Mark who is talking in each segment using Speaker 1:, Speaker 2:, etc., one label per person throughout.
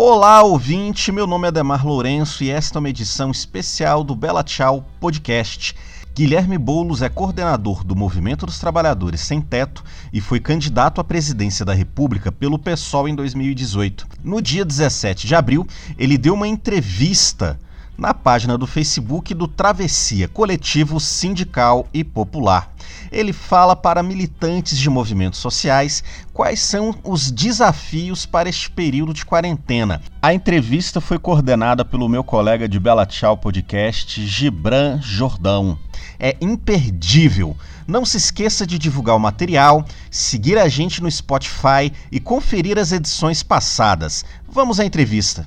Speaker 1: Olá, ouvinte. Meu nome é Ademar Lourenço e esta é uma edição especial do Bela Tchau Podcast. Guilherme Boulos é coordenador do Movimento dos Trabalhadores Sem Teto e foi candidato à presidência da República pelo PSOL em 2018. No dia 17 de abril, ele deu uma entrevista na página do Facebook do Travessia Coletivo Sindical e Popular. Ele fala para militantes de movimentos sociais quais são os desafios para este período de quarentena. A entrevista foi coordenada pelo meu colega de Bela Tchau Podcast, Gibran Jordão. É imperdível. Não se esqueça de divulgar o material, seguir a gente no Spotify e conferir as edições passadas. Vamos à entrevista.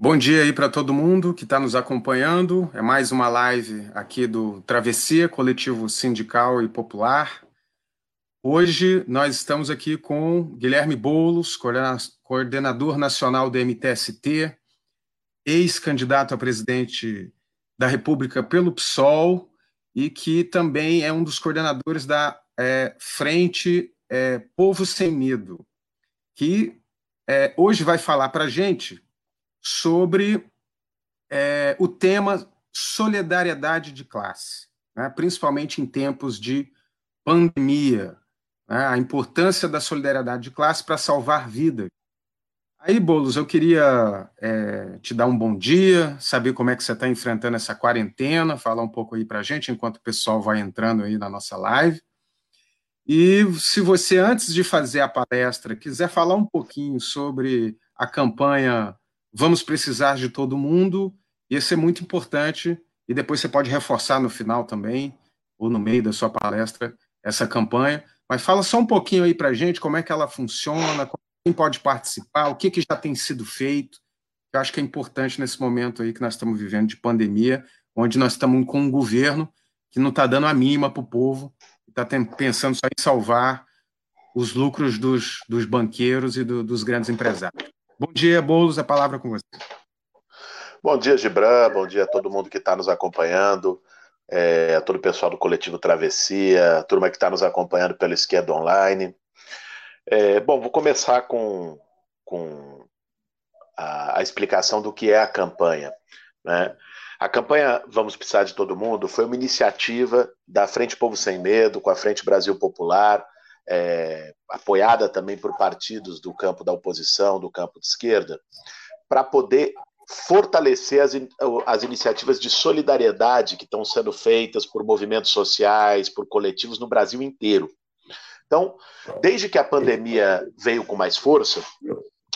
Speaker 2: Bom dia aí para todo mundo que está nos acompanhando. É mais uma live aqui do Travessia, coletivo sindical e popular. Hoje nós estamos aqui com Guilherme Boulos, coordenador nacional do MTST, ex-candidato a presidente da República pelo PSOL e que também é um dos coordenadores da é, Frente é, Povo Sem Medo, que é, hoje vai falar para a gente sobre é, o tema solidariedade de classe, né? principalmente em tempos de pandemia, né? a importância da solidariedade de classe para salvar vidas. Aí, Boulos, eu queria é, te dar um bom dia, saber como é que você está enfrentando essa quarentena, falar um pouco aí para a gente, enquanto o pessoal vai entrando aí na nossa live. E se você, antes de fazer a palestra, quiser falar um pouquinho sobre a campanha vamos precisar de todo mundo, isso é muito importante, e depois você pode reforçar no final também, ou no meio da sua palestra, essa campanha. Mas fala só um pouquinho aí para a gente como é que ela funciona, quem pode participar, o que, que já tem sido feito. Eu acho que é importante nesse momento aí que nós estamos vivendo de pandemia, onde nós estamos com um governo que não está dando a mínima para o povo, está pensando só em salvar os lucros dos, dos banqueiros e do, dos grandes empresários. Bom dia, Boulos, a palavra é com você.
Speaker 3: Bom dia, Gibran, bom dia a todo mundo que está nos acompanhando, é, a todo o pessoal do Coletivo Travessia, a turma que está nos acompanhando pelo Esquerda Online. É, bom, vou começar com, com a, a, explicação do que é a campanha. Né? A campanha Vamos Precisar de Todo Mundo foi uma iniciativa da Frente Povo Sem Medo, com a Frente Brasil Popular, é, apoiada também por partidos do campo da oposição, do campo de esquerda, para poder fortalecer as, as iniciativas de solidariedade que estão sendo feitas por movimentos sociais, por coletivos no Brasil inteiro. Então, desde que a pandemia veio com mais força,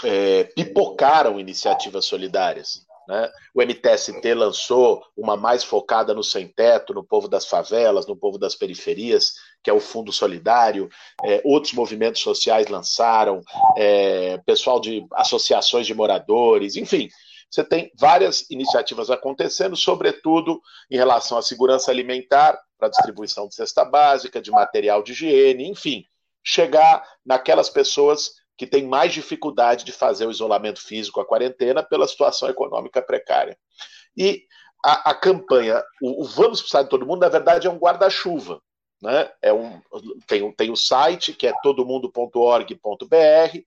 Speaker 3: é, pipocaram iniciativas solidárias. Né? O MTST lançou uma mais focada no sem-teto, no povo das favelas, no povo das periferias, que é o Fundo Solidário. É, outros movimentos sociais lançaram, é, pessoal de associações de moradores, enfim. Você tem várias iniciativas acontecendo, sobretudo em relação à segurança alimentar, para distribuição de cesta básica, de material de higiene, enfim, chegar naquelas pessoas que tem mais dificuldade de fazer o isolamento físico, a quarentena, pela situação econômica precária. E a, a campanha, o, o, Vamos Precisar de Todo Mundo, na verdade, é um guarda-chuva. Né? É um, tem, tem o site, que é todomundo.org.br.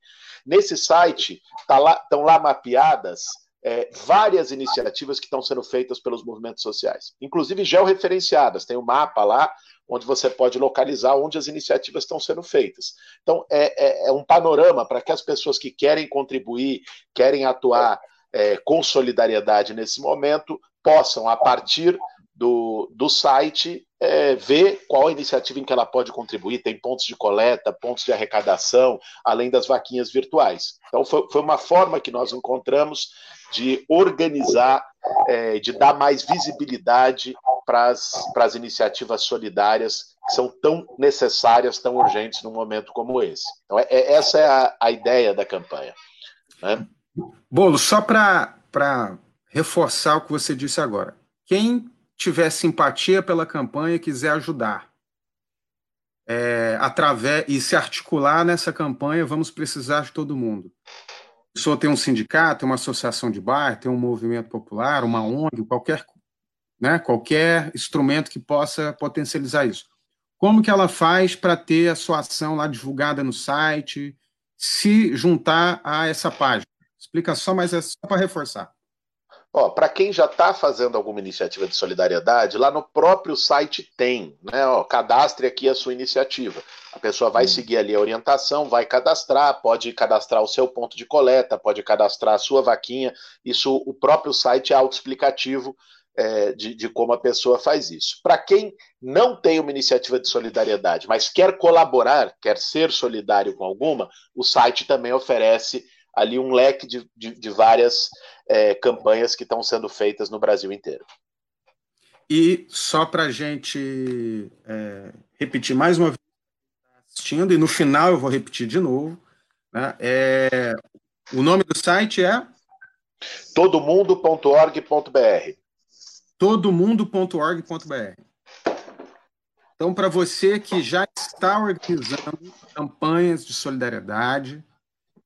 Speaker 3: Nesse site tá lá, estão lá mapeadas é, várias iniciativas que estão sendo feitas pelos movimentos sociais, inclusive georreferenciadas. Tem um mapa lá onde você pode localizar onde as iniciativas estão sendo feitas. Então, é, é, é um panorama para que as pessoas que querem contribuir, querem atuar é, com solidariedade nesse momento, possam, a partir do, do site, é, ver qual a iniciativa em que ela pode contribuir. Tem pontos de coleta, pontos de arrecadação, além das vaquinhas virtuais. Então, foi, foi uma forma que nós encontramos de organizar, é, de dar mais visibilidade para as iniciativas solidárias que são tão necessárias, tão urgentes num momento como esse. Então, é, é essa é a, a, ideia da campanha. Né?
Speaker 2: Bolo, só para reforçar o que você disse agora. Quem tiver simpatia pela campanha e quiser ajudar é, através e se articular nessa campanha, vamos precisar de todo mundo. A pessoa tem um sindicato, uma associação de bairro, tem um movimento popular, uma ONG, qualquer, né, qualquer instrumento que possa potencializar isso. Como que ela faz para ter a sua ação lá divulgada no site, se juntar a essa página? Explica só, mas é só para reforçar.
Speaker 3: Ó, para quem já está fazendo alguma iniciativa de solidariedade, lá no próprio site tem, né? Ó, cadastre aqui a sua iniciativa. A pessoa vai hum. seguir ali a orientação, vai cadastrar, pode cadastrar o seu ponto de coleta, pode cadastrar a sua vaquinha. Isso, o próprio site é autoexplicativo é, de, de como a pessoa faz isso. Para quem não tem uma iniciativa de solidariedade, mas quer colaborar, quer ser solidário com alguma, o site também oferece ali um leque de, de, de várias é, campanhas que estão sendo feitas no Brasil inteiro.
Speaker 2: E só para a gente é, repetir mais uma vez, assistindo, e no final eu vou repetir de novo, né, é, o nome do site é?
Speaker 3: Todomundo.org.br
Speaker 2: todomundo.org.br Então, para você que já está organizando campanhas de solidariedade,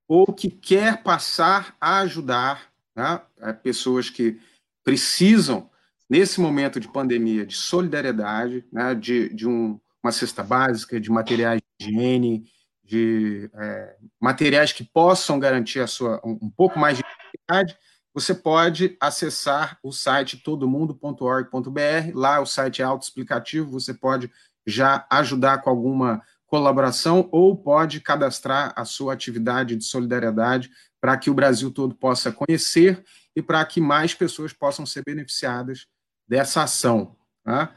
Speaker 2: ou que quer passar a ajudar né, pessoas que precisam, nesse momento de pandemia, de solidariedade, né, de, de um, uma cesta básica, de materiais de higiene, de é, materiais que possam garantir a sua, um, um pouco mais de dignidade, você pode acessar o site todomundo.org.br. Lá o site é autoexplicativo, você pode já ajudar com alguma colaboração ou pode cadastrar a sua atividade de solidariedade para que o Brasil todo possa conhecer e para que mais pessoas possam ser beneficiadas dessa ação. Tá?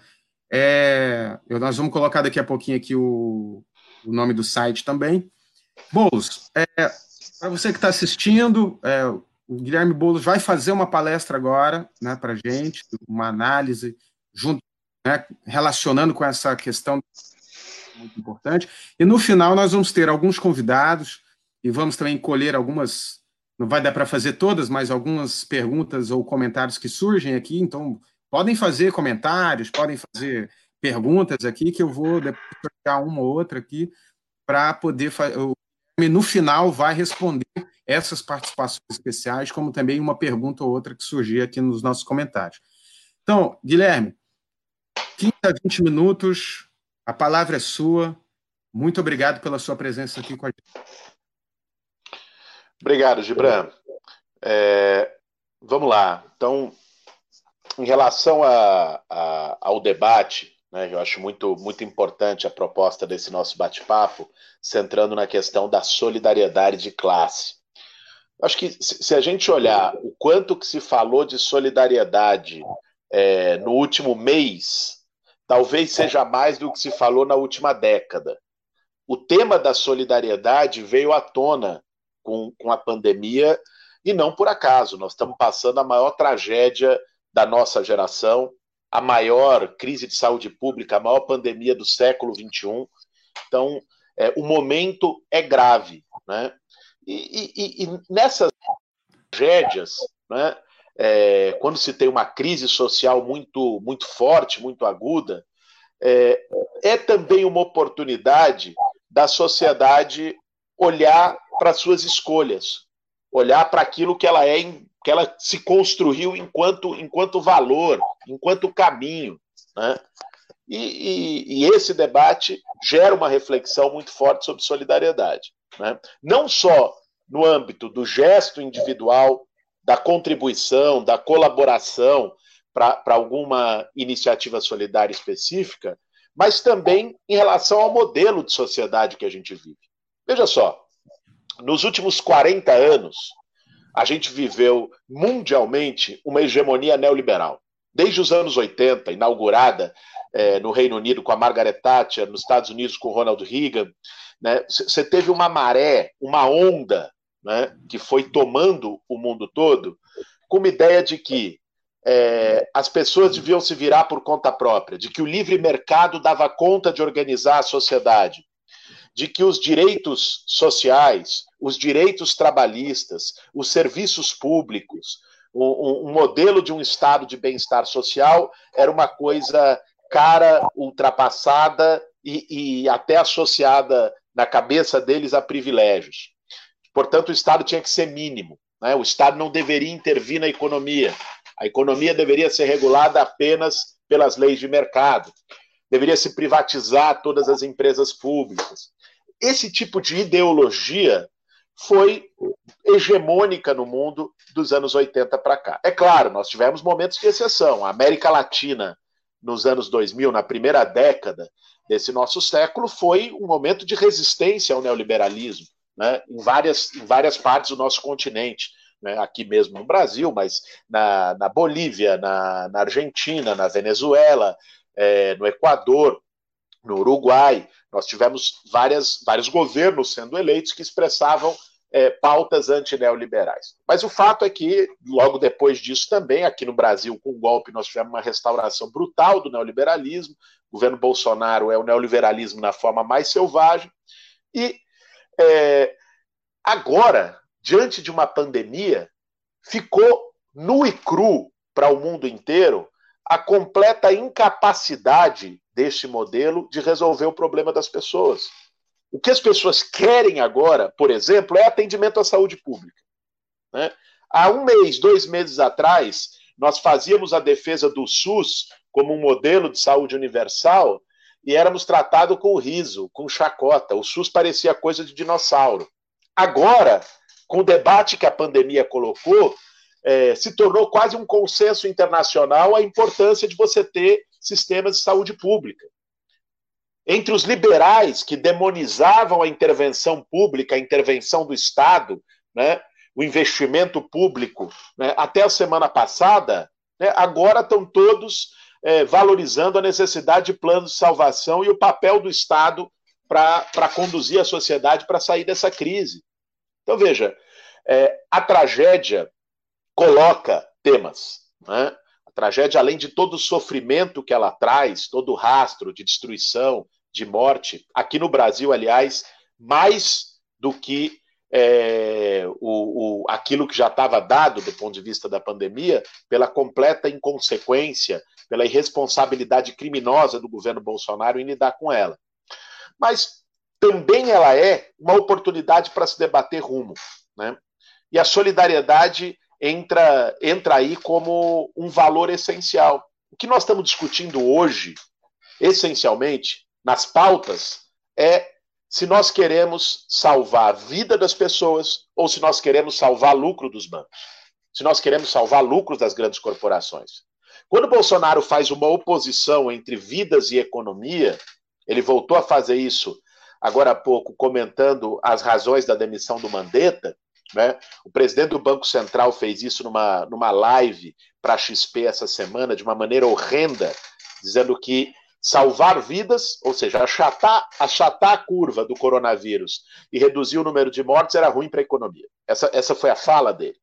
Speaker 2: É, nós vamos colocar daqui a pouquinho aqui o, o nome do site também. Boulos, é, para você que está assistindo, é, o Guilherme Boulos vai fazer uma palestra agora né, para a gente, uma análise junto, né, relacionando com essa questão muito importante. E no final nós vamos ter alguns convidados e vamos também colher algumas, não vai dar para fazer todas, mas algumas perguntas ou comentários que surgem aqui. Então, podem fazer comentários, podem fazer perguntas aqui, que eu vou depois uma ou outra aqui para poder fazer. No final, vai responder essas participações especiais, como também uma pergunta ou outra que surgir aqui nos nossos comentários. Então, Guilherme, 15 a 20 minutos a palavra é sua. Muito obrigado pela sua presença aqui com a gente.
Speaker 3: Obrigado, Gibran. É, vamos lá. Então, em relação a, a, ao debate, né, eu acho muito, muito importante a proposta desse nosso bate-papo, centrando na questão da solidariedade de classe. Acho que se a gente olhar o quanto que se falou de solidariedade é, no último mês, talvez seja mais do que se falou na última década. O tema da solidariedade veio à tona com, com a pandemia e não por acaso. Nós estamos passando a maior tragédia da nossa geração, a maior crise de saúde pública, a maior pandemia do século XXI. Então, é, o momento é grave. Né? E, e, e nessas tragédias, né, é, quando se tem uma crise social muito, muito forte, muito aguda, é, é também uma oportunidade da sociedade olhar para suas escolhas, olhar para aquilo que ela é, que ela se construiu enquanto, enquanto valor, enquanto caminho, né? E, e, e, esse debate gera uma reflexão muito forte sobre solidariedade. Né? Não só no âmbito do gesto individual, da contribuição, da colaboração para alguma iniciativa solidária específica, mas também em relação ao modelo de sociedade que a gente vive. Veja só, nos últimos 40 anos, a gente viveu mundialmente uma hegemonia neoliberal. Desde os anos 80, inaugurada é, no Reino Unido com a Margaret Thatcher, nos Estados Unidos com o Ronald Reagan, você né, teve uma maré, uma onda né, que foi tomando o mundo todo, com uma ideia de que é, as pessoas deviam se virar por conta própria, de que o livre mercado dava conta de organizar a sociedade, de que os direitos sociais, os direitos trabalhistas, os serviços públicos, um, modelo de um estado de bem-estar social era uma coisa cara, ultrapassada e, e até associada na cabeça deles a privilégios. Portanto, o Estado tinha que ser mínimo. Né? O Estado não deveria intervir na economia. A economia deveria ser regulada apenas pelas leis de mercado. Deveria se privatizar todas as empresas públicas. Esse tipo de ideologia foi hegemônica no mundo dos anos 80 para cá. É claro, nós tivemos momentos de exceção. A América Latina, nos anos 2000, na primeira década desse nosso século, foi um momento de resistência ao neoliberalismo, né, em, várias, em várias partes do nosso continente. Né, aqui mesmo no Brasil, mas na, na Bolívia, na, na, Argentina, na Venezuela, é, no Equador, no Uruguai, nós tivemos várias, vários governos sendo eleitos que expressavam é, pautas antineoliberais. Mas o fato é que, logo depois disso também, aqui no Brasil, com o golpe, nós tivemos uma restauração brutal do neoliberalismo. O governo Bolsonaro é o neoliberalismo na forma mais selvagem. E é, agora, diante de uma pandemia, ficou nu e cru para o mundo inteiro a completa incapacidade deste modelo de resolver o problema das pessoas. O que as pessoas querem agora, por exemplo, é atendimento à saúde pública. Né? Há um mês, dois meses atrás, nós fazíamos a defesa do SUS como um modelo de saúde universal e éramos tratados com riso, com chacota. O SUS parecia coisa de dinossauro. Agora, com o debate que a pandemia colocou, é, se tornou quase um consenso internacional a importância de você ter sistemas de saúde pública entre os liberais que demonizavam a intervenção pública, a intervenção do Estado, né, o investimento público, né, até a semana passada, né, agora estão todos é, valorizando a necessidade de planos de salvação e o papel do Estado para conduzir a sociedade para sair dessa crise. Então, veja, é, a tragédia coloca temas. Né? tragédia, além de todo o sofrimento que ela traz, todo o rastro de destruição, de morte, aqui no Brasil, aliás, mais do que é, o, o, aquilo que já estava dado do ponto de vista da pandemia, pela completa inconsequência, pela irresponsabilidade criminosa do governo Bolsonaro em lidar com ela. Mas também ela é uma oportunidade para se debater rumo. Né? E a solidariedade entra, entra aí como um valor essencial. O que nós estamos discutindo hoje, essencialmente, nas pautas, é se nós queremos salvar a vida das pessoas ou se nós queremos salvar lucro dos bancos. Se nós queremos salvar lucros das grandes corporações. Quando Bolsonaro faz uma oposição entre vidas e economia, ele voltou a fazer isso agora há pouco, comentando as razões da demissão do Mandetta, né? O presidente do Banco Central fez isso numa, numa live para a XP essa semana, de uma maneira horrenda, dizendo que salvar vidas, ou seja, achatar, achatar a curva do coronavírus e reduzir o número de mortes era ruim para a economia. Essa, essa foi a fala dele.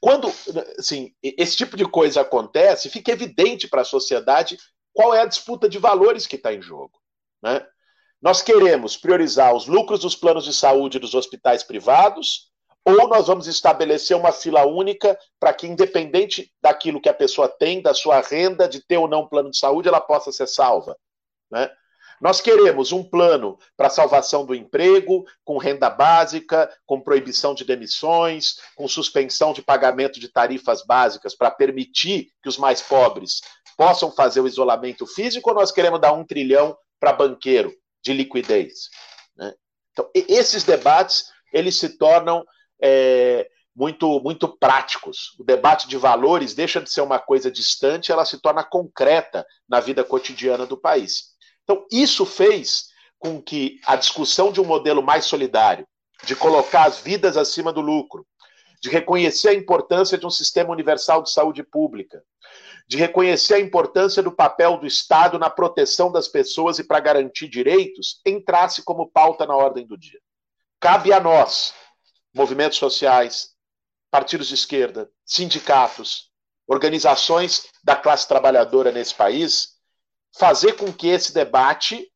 Speaker 3: Quando assim, esse tipo de coisa acontece, fica evidente para a sociedade qual é a disputa de valores que está em jogo. Né? Nós queremos priorizar os lucros dos planos de saúde dos hospitais privados ou nós vamos estabelecer uma fila única para que, independente daquilo que a pessoa tem, da sua renda, de ter ou não plano de saúde, ela possa ser salva. Né? Nós queremos um plano para salvação do emprego, com renda básica, com proibição de demissões, com suspensão de pagamento de tarifas básicas para permitir que os mais pobres possam fazer o isolamento físico, ou nós queremos dar um trilhão para banqueiro de liquidez? Né? Então, esses debates eles se tornam é, muito, muito práticos. O debate de valores deixa de ser uma coisa distante, ela se torna concreta na vida cotidiana do país. Então, isso fez com que a discussão de um modelo mais solidário, de colocar as vidas acima do lucro, de reconhecer a importância de um sistema universal de saúde pública, de reconhecer a importância do papel do Estado na proteção das pessoas e para garantir direitos, entrasse como pauta na ordem do dia. Cabe a nós, movimentos sociais, partidos de esquerda, sindicatos, organizações da classe trabalhadora nesse país, fazer com que esse debate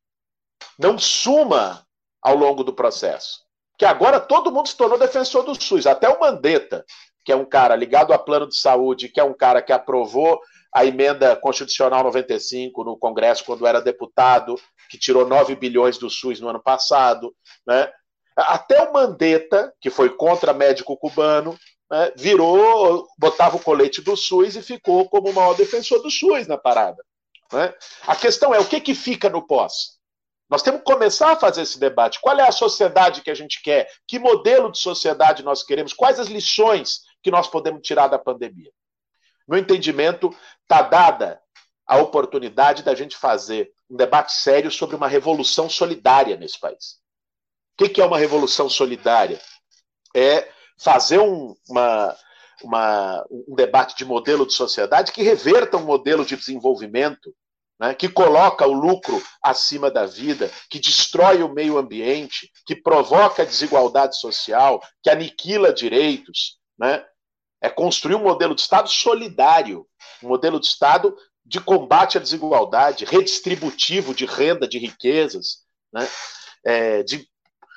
Speaker 3: não suma ao longo do processo. Que agora todo mundo se tornou defensor do SUS, até o Mandetta, que é um cara ligado a plano de saúde, que é um cara que aprovou a emenda constitucional 95 no Congresso quando era deputado, que tirou 9 bilhões do SUS no ano passado, né? Até o Mandetta, que foi contra médico cubano, né, virou, botava o colete do SUS e ficou como o maior defensor do SUS na parada. Né? A questão é o que, que fica no pós? Nós temos que começar a fazer esse debate. Qual é a sociedade que a gente quer? Que modelo de sociedade nós queremos? Quais as lições que nós podemos tirar da pandemia? No entendimento, está dada a oportunidade da gente fazer um debate sério sobre uma revolução solidária nesse país. O que é uma revolução solidária? É fazer um, uma, uma, um debate de modelo de sociedade que reverta um modelo de desenvolvimento né, que coloca o lucro acima da vida, que destrói o meio ambiente, que provoca desigualdade social, que aniquila direitos. Né? É construir um modelo de Estado solidário, um modelo de Estado de combate à desigualdade, redistributivo de renda, de riquezas, né? É, de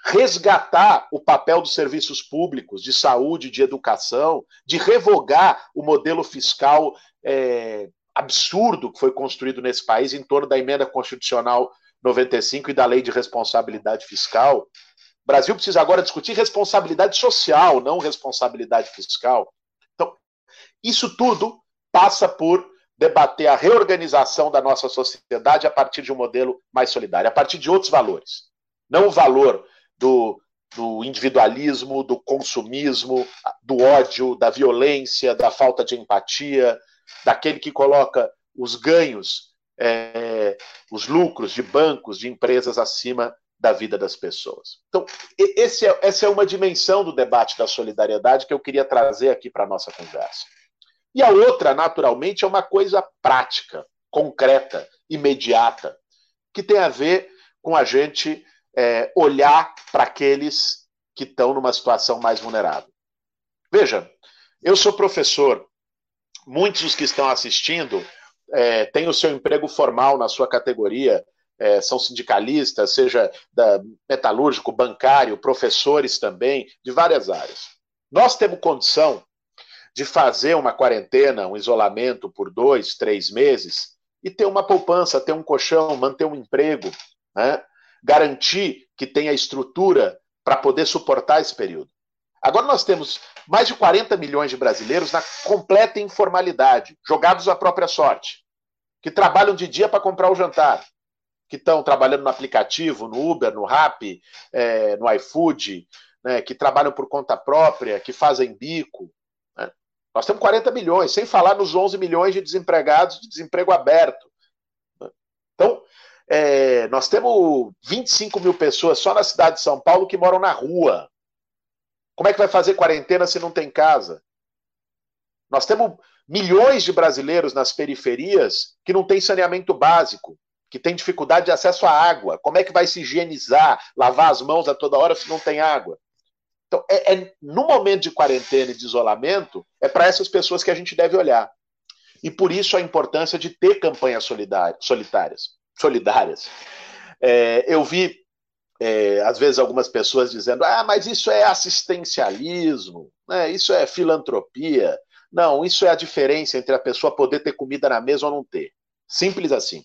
Speaker 3: resgatar o papel dos serviços públicos, de saúde, de educação, de revogar o modelo fiscal é, absurdo que foi construído nesse país em torno da emenda constitucional 95 e da lei de responsabilidade fiscal. O Brasil precisa agora discutir responsabilidade social, não responsabilidade fiscal. Então, isso tudo passa por debater a reorganização da nossa sociedade a partir de um modelo mais solidário, a partir de outros valores. Não o valor do, do individualismo, do consumismo, do ódio, da violência, da falta de empatia, daquele que coloca os ganhos, é, os lucros de bancos, de empresas acima da vida das pessoas. Então, é, essa é uma dimensão do debate da solidariedade que eu queria trazer aqui para a nossa conversa. E a outra, naturalmente, é uma coisa prática, concreta, imediata, que tem a ver com a gente é, olhar para aqueles que estão numa situação mais vulnerável. Veja, eu sou professor, muitos dos que estão assistindo é, têm o seu emprego formal na sua categoria, é, são sindicalistas, seja da metalúrgico, bancário, professores também, de várias áreas. Nós temos condição de fazer uma quarentena, um isolamento por dois, três meses e ter uma poupança, ter um colchão, manter um emprego, né? Garantir que tenha estrutura para poder suportar esse período. Agora nós temos mais de 40 milhões de brasileiros na completa informalidade, jogados à própria sorte, que trabalham de dia para comprar o jantar, que estão trabalhando no aplicativo, no Uber, no Rappi, é, no iFood, né, que trabalham por conta própria, que fazem bico. Né? Nós temos 40 milhões, sem falar nos 11 milhões de desempregados de desemprego aberto. É, nós temos 25 mil pessoas só na cidade de São Paulo que moram na rua. Como é que vai fazer quarentena se não tem casa? Nós temos milhões de brasileiros nas periferias que não têm saneamento básico, que têm dificuldade de acesso à água. Como é que vai se higienizar, lavar as mãos a toda hora se não tem água? Então, é, é no momento de quarentena e de isolamento, é para essas pessoas que a gente deve olhar. E por isso a importância de ter campanhas solitárias solidárias. É, eu vi, é, às vezes, algumas pessoas dizendo: ah, mas isso é assistencialismo, né? isso é filantropia. Não, isso é a diferença entre a pessoa poder ter comida na mesa ou não ter. Simples assim.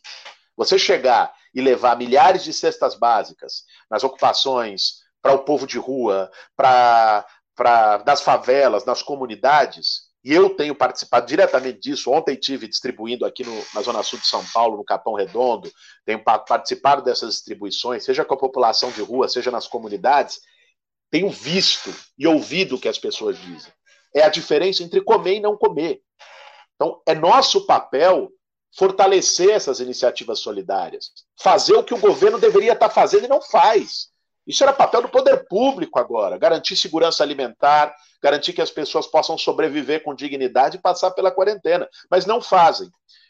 Speaker 3: Você chegar e levar milhares de cestas básicas nas ocupações, para o povo de rua, para das favelas, nas comunidades, e eu tenho participado diretamente disso. Ontem tive distribuindo aqui no, na Zona Sul de São Paulo, no Capão Redondo, tenho participado dessas distribuições, seja com a população de rua, seja nas comunidades. Tenho visto e ouvido o que as pessoas dizem. É a diferença entre comer e não comer. Então, é nosso papel fortalecer essas iniciativas solidárias, fazer o que o governo deveria estar fazendo e não faz. Isso era papel do poder público agora, garantir segurança alimentar, garantir que as pessoas possam sobreviver com dignidade e passar pela quarentena, mas não fazem.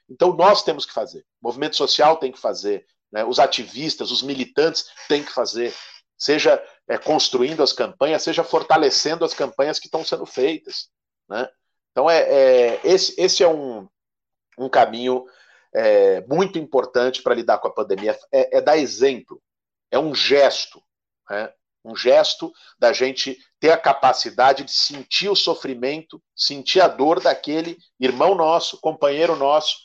Speaker 3: Então nós temos que fazer, o movimento social tem que fazer, né? os ativistas, os militantes têm que fazer, seja é, construindo as campanhas, seja fortalecendo as campanhas que estão sendo feitas. Né? Então é, é esse, esse é um, um caminho é, muito importante para lidar com a pandemia, é, é dar exemplo, é um gesto né? um gesto da gente ter a capacidade de sentir o sofrimento, sentir a dor daquele irmão nosso, companheiro nosso,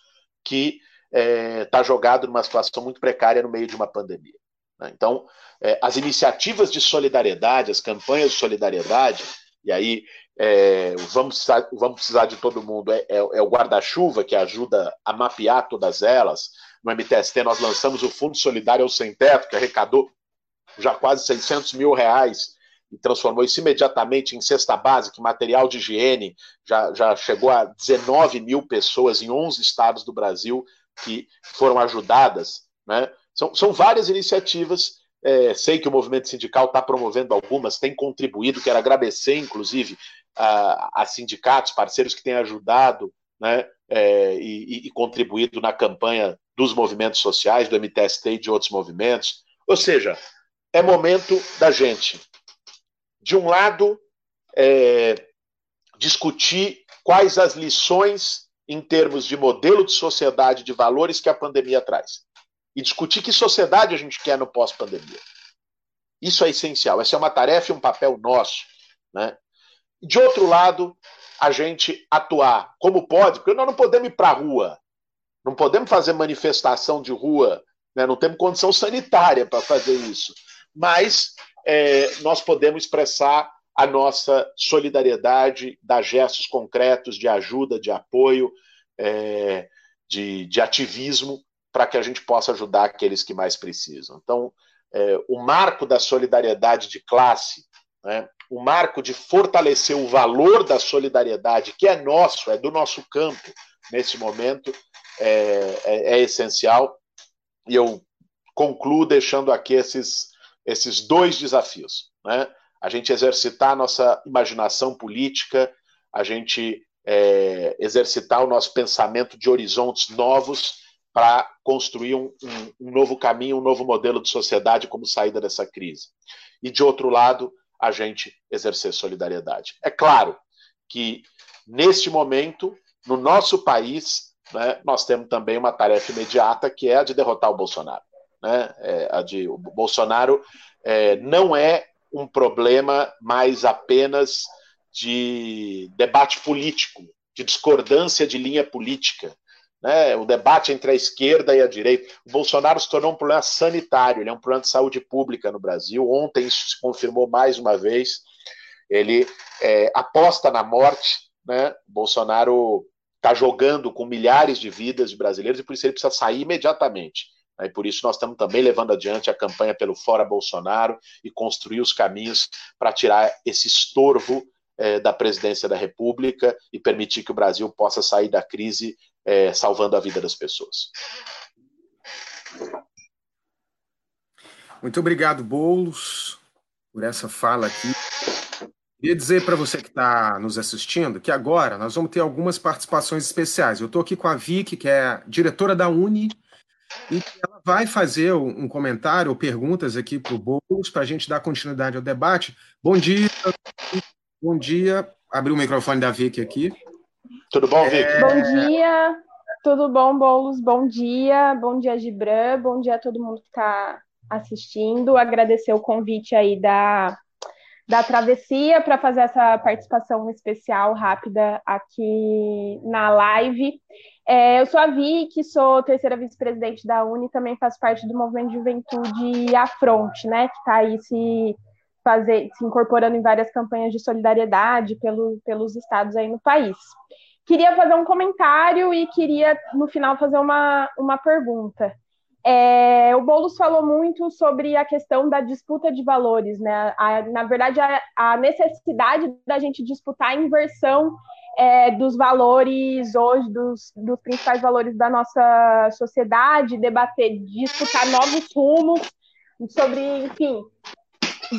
Speaker 3: que está é, jogado numa situação muito precária no meio de uma pandemia. Né? Então, é, as iniciativas de solidariedade, as campanhas de solidariedade, e aí é, vamos, precisar, vamos precisar de todo mundo, é, é, é o guarda-chuva que ajuda a mapear todas elas, no MTST, nós lançamos o Fundo Solidário ao Sem Teto, que arrecadou já quase 600 mil reais e transformou isso imediatamente em cesta básica, material de higiene, já, já chegou a 19 mil pessoas em 11 estados do Brasil que foram ajudadas. Né? São, são várias iniciativas. É, sei que o movimento sindical está promovendo algumas, tem contribuído, quero agradecer, inclusive, a, a sindicatos, parceiros que têm ajudado né, é, e, e contribuído na campanha dos movimentos sociais, do MTST e de outros movimentos. Ou seja, é momento da gente, de um lado, é, discutir quais as lições em termos de modelo de sociedade, de valores que a pandemia traz. E discutir que sociedade a gente quer no pós-pandemia. Isso é essencial. Essa é uma tarefa e um papel nosso. Né? De outro lado, a gente atuar como pode, porque nós não podemos ir para a rua, não podemos fazer manifestação de rua, né? não temos condição sanitária para fazer isso mas é, nós podemos expressar a nossa solidariedade, dar gestos concretos de ajuda, de apoio, é, de, de, ativismo, para que a gente possa ajudar aqueles que mais precisam. Então, é, o marco da solidariedade de classe, né, o marco de fortalecer o valor da solidariedade, que é nosso, é do nosso campo nesse momento, é, é, é essencial. E eu concluo deixando aqui esses esses dois desafios. Né? A gente exercitar a nossa imaginação política, a gente é, exercitar o nosso pensamento de horizontes novos para construir um, um, um, novo caminho, um novo modelo de sociedade como saída dessa crise. E, de outro lado, a gente exercer solidariedade. É claro que, neste momento, no nosso país, né, nós temos também uma tarefa imediata, que é a de derrotar o Bolsonaro né? É, a de Bolsonaro é, não é um problema mais apenas de debate político, de discordância de linha política. Né? O debate entre a esquerda e a direita. O Bolsonaro se tornou um problema sanitário, ele é um problema de saúde pública no Brasil. Ontem isso se confirmou mais uma vez. Ele é, aposta na morte. Né? O Bolsonaro está jogando com milhares de vidas de brasileiros e por isso ele precisa sair imediatamente. E por isso nós estamos também levando adiante a campanha pelo Fora Bolsonaro e construir os caminhos para tirar esse estorvo é, da presidência da República e permitir que o Brasil possa sair da crise é, salvando a vida das pessoas.
Speaker 2: Muito obrigado, Boulos, por essa fala aqui. Queria dizer para você que está nos assistindo que agora nós vamos ter algumas participações especiais. Eu estou aqui com a Vicky, que é diretora da Uni, e ela vai fazer um comentário ou perguntas aqui para o Boulos para a gente dar continuidade ao debate. Bom dia, bom dia. Abri o microfone da Vicky aqui.
Speaker 3: Tudo bom, Vicky?
Speaker 4: É... Bom dia, tudo bom, Boulos? Bom dia, bom dia, Gibran, bom dia a todo mundo que está assistindo. Agradecer o convite aí da, da Travessia para fazer essa participação especial rápida aqui na live. É, eu sou a Vicky, sou terceira vice-presidente da Uni, também faço parte do movimento de juventude Afronte, né, que está aí se, fazer, se incorporando em várias campanhas de solidariedade pelo, pelos estados aí no país. Queria fazer um comentário e queria, no final, fazer uma, uma pergunta. É, o Boulos falou muito sobre a questão da disputa de valores, né? A, na verdade, a, a, necessidade da gente disputar a inversão é, dos valores hoje, dos, dos principais valores da nossa sociedade, debater, disputar novos rumos sobre, enfim,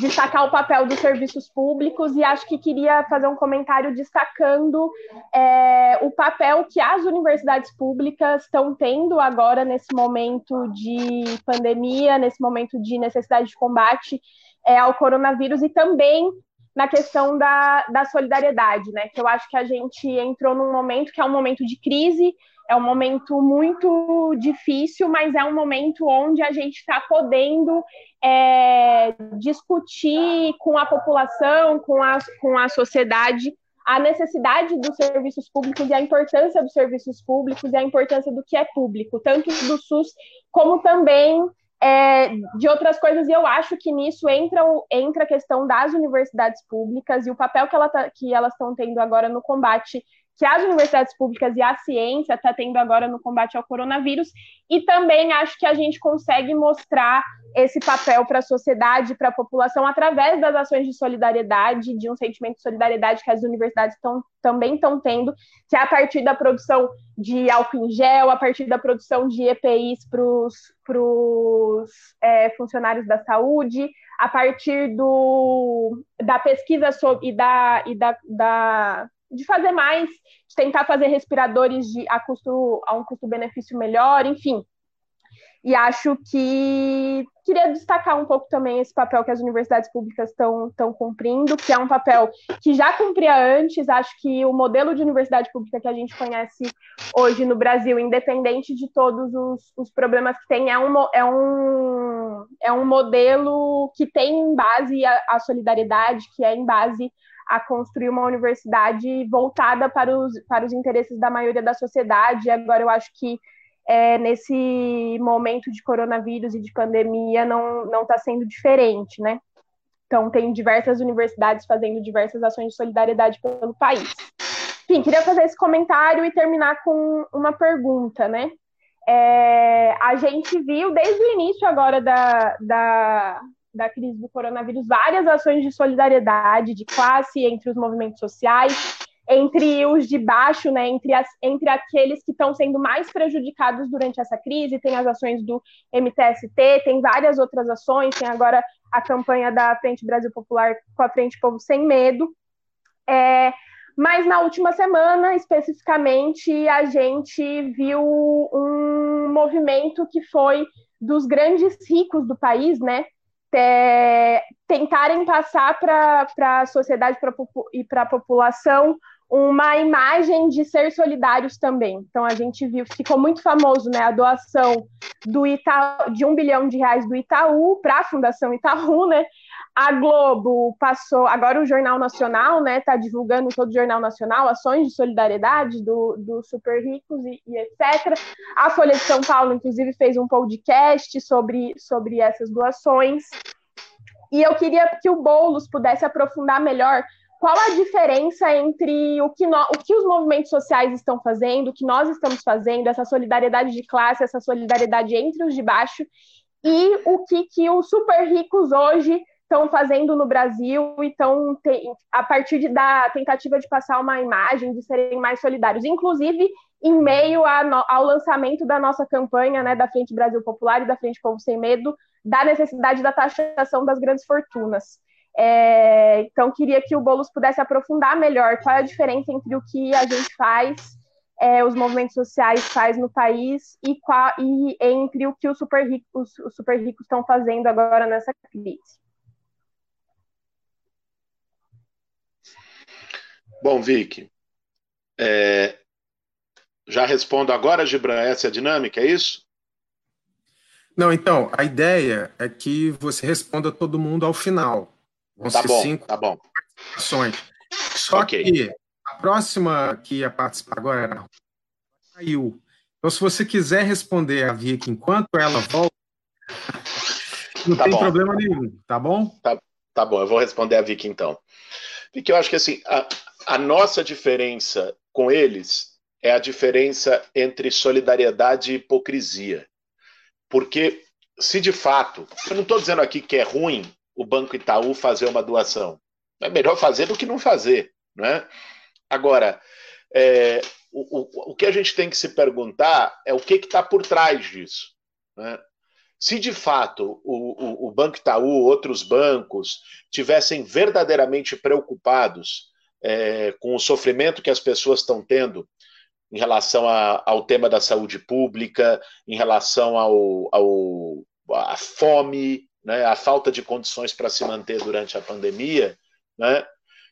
Speaker 4: destacar o papel dos serviços públicos e acho que queria fazer um comentário destacando é, o papel que as universidades públicas estão tendo agora nesse momento de pandemia, nesse momento de necessidade de combate é, ao coronavírus e também na questão da, da solidariedade, né? Que eu acho que a gente entrou num momento que é um momento de crise, é um momento muito difícil, mas é um momento onde a gente está podendo é, discutir com a população, com a, com a sociedade, a necessidade dos serviços públicos e a importância dos serviços públicos e a importância do que é público, tanto do SUS como também é, de outras coisas, e eu acho que nisso entra, entra a questão das universidades públicas e o papel que, ela tá, que elas estão tendo agora no combate, que as universidades públicas e a ciência está tendo agora no combate ao coronavírus, e também acho que a gente consegue mostrar esse papel para a sociedade, para a população, através das ações de solidariedade, de um sentimento de solidariedade que as universidades tão, também estão tendo, que é a partir da produção de álcool em gel, a partir da produção de EPIs para os é, funcionários da saúde, a partir do, da pesquisa sobre, e, da, e da, da de fazer mais, de tentar fazer respiradores de, a, custo, a um custo-benefício melhor, enfim. E acho que queria destacar um pouco também esse papel que as universidades públicas estão cumprindo, que é um papel que já cumpria antes. Acho que o modelo de universidade pública que a gente conhece hoje no Brasil, independente de todos os, os problemas que tem, é um, é, um, é um modelo que tem em base a, a solidariedade, que é em base a construir uma universidade voltada para os, para os interesses da maioria da sociedade. Agora, eu acho que é, nesse momento de coronavírus e de pandemia não está sendo diferente, né? Então, tem diversas universidades fazendo diversas ações de solidariedade pelo país. Enfim, queria fazer esse comentário e terminar com uma pergunta, né? É, a gente viu desde o início agora da, da, da crise do coronavírus várias ações de solidariedade de classe entre os movimentos sociais, entre os de baixo, né, entre, as, entre aqueles que estão sendo mais prejudicados durante essa crise, tem as ações do MTST, tem várias outras ações, tem agora a campanha da Frente Brasil Popular com a Frente Povo Sem Medo. É, mas na última semana, especificamente, a gente viu um movimento que foi dos grandes ricos do país, né? É, tentarem passar para a sociedade pra, e para a população uma imagem de ser solidários também. Então a gente viu, ficou muito famoso, né, a doação do Ita, de um bilhão de reais do Itaú para a Fundação Itaú, né? A Globo passou, agora o Jornal Nacional, né, está divulgando todo o Jornal Nacional ações de solidariedade do, do super ricos e, e, etc. A Folha de São Paulo, inclusive, fez um podcast sobre, sobre essas doações. E eu queria que o Boulos pudesse aprofundar melhor qual a diferença entre o que, no, o que os movimentos sociais estão fazendo, o que nós estamos fazendo, essa solidariedade de classe, essa solidariedade entre os de baixo, e o que, que os super ricos hoje estão fazendo no Brasil e estão, a partir de, da tentativa de passar uma imagem de serem mais solidários, inclusive em meio a, ao lançamento da nossa campanha né, da Frente Brasil Popular e da Frente Povo Sem Medo, da necessidade da taxação das grandes fortunas. É, então, queria que o Boulos pudesse aprofundar melhor qual é a diferença entre o que a gente faz, é, os movimentos sociais faz no país e, qual, e entre o que os super ricos, os super ricos estão fazendo agora nessa crise.
Speaker 3: Bom, Vicky, é, já respondo agora, Gibran, essa é a dinâmica, é isso?
Speaker 2: Não, então, a ideia é que você responda todo mundo ao final.
Speaker 3: Vão tá ser bom, cinco tá bom.
Speaker 2: participações. Só okay. que a próxima que ia participar agora era caiu. Então, se você quiser responder a Vicky enquanto ela volta, não tá tem bom. problema nenhum, tá bom?
Speaker 3: Tá, tá bom, eu vou responder a Vicky então. Vicky, eu acho que assim, a, a nossa diferença com eles é a diferença entre solidariedade e hipocrisia. Porque se de fato, eu não estou dizendo aqui que é ruim o Banco Itaú fazer uma doação. É melhor fazer do que não fazer. Né? Agora, é, o, o, o, que a gente tem que se perguntar é o que está por trás disso. Né? Se de fato o, o, o, Banco Itaú, outros bancos, tivessem verdadeiramente preocupados é, com o sofrimento que as pessoas estão tendo em relação a, ao tema da saúde pública, em relação ao, ao à fome, né, a falta de condições para se manter durante a pandemia, né,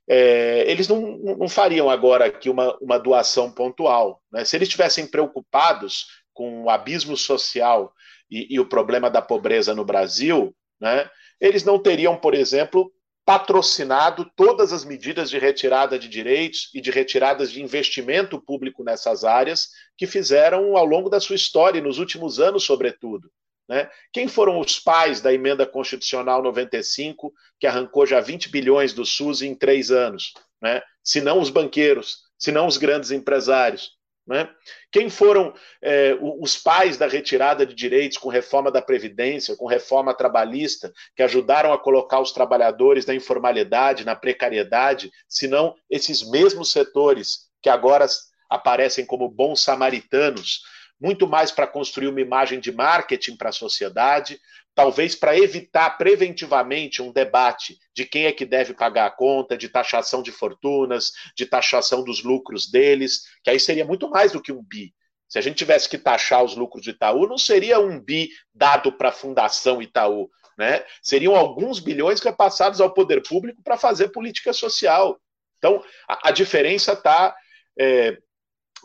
Speaker 3: é, eles não, não, fariam agora aqui uma, uma doação pontual. Né? Se eles estivessem preocupados com o abismo social e, e o problema da pobreza no Brasil, né, eles não teriam, por exemplo, patrocinado todas as medidas de retirada de direitos e de retiradas de investimento público nessas áreas que fizeram ao longo da sua história e nos últimos anos, sobretudo. Né? Quem foram os pais da emenda constitucional 95, que arrancou já 20 bilhões do SUS em três anos? Né? Se não os banqueiros, se não os grandes empresários? Né? Quem foram é, os pais da retirada de direitos com reforma da Previdência, com reforma trabalhista, que ajudaram a colocar os trabalhadores na informalidade, na precariedade, se não esses mesmos setores que agora aparecem como bons samaritanos, muito mais para construir uma imagem de marketing para a sociedade, talvez para evitar preventivamente um debate de quem é que deve pagar a conta, de taxação de fortunas, de taxação dos lucros deles, que aí seria muito mais do que um bi. Se a gente tivesse que taxar os lucros de Itaú, não seria um bi dado para a Fundação Itaú, né? Seriam alguns bilhões repassados ao poder público para fazer política social. Então, a, a diferença está é,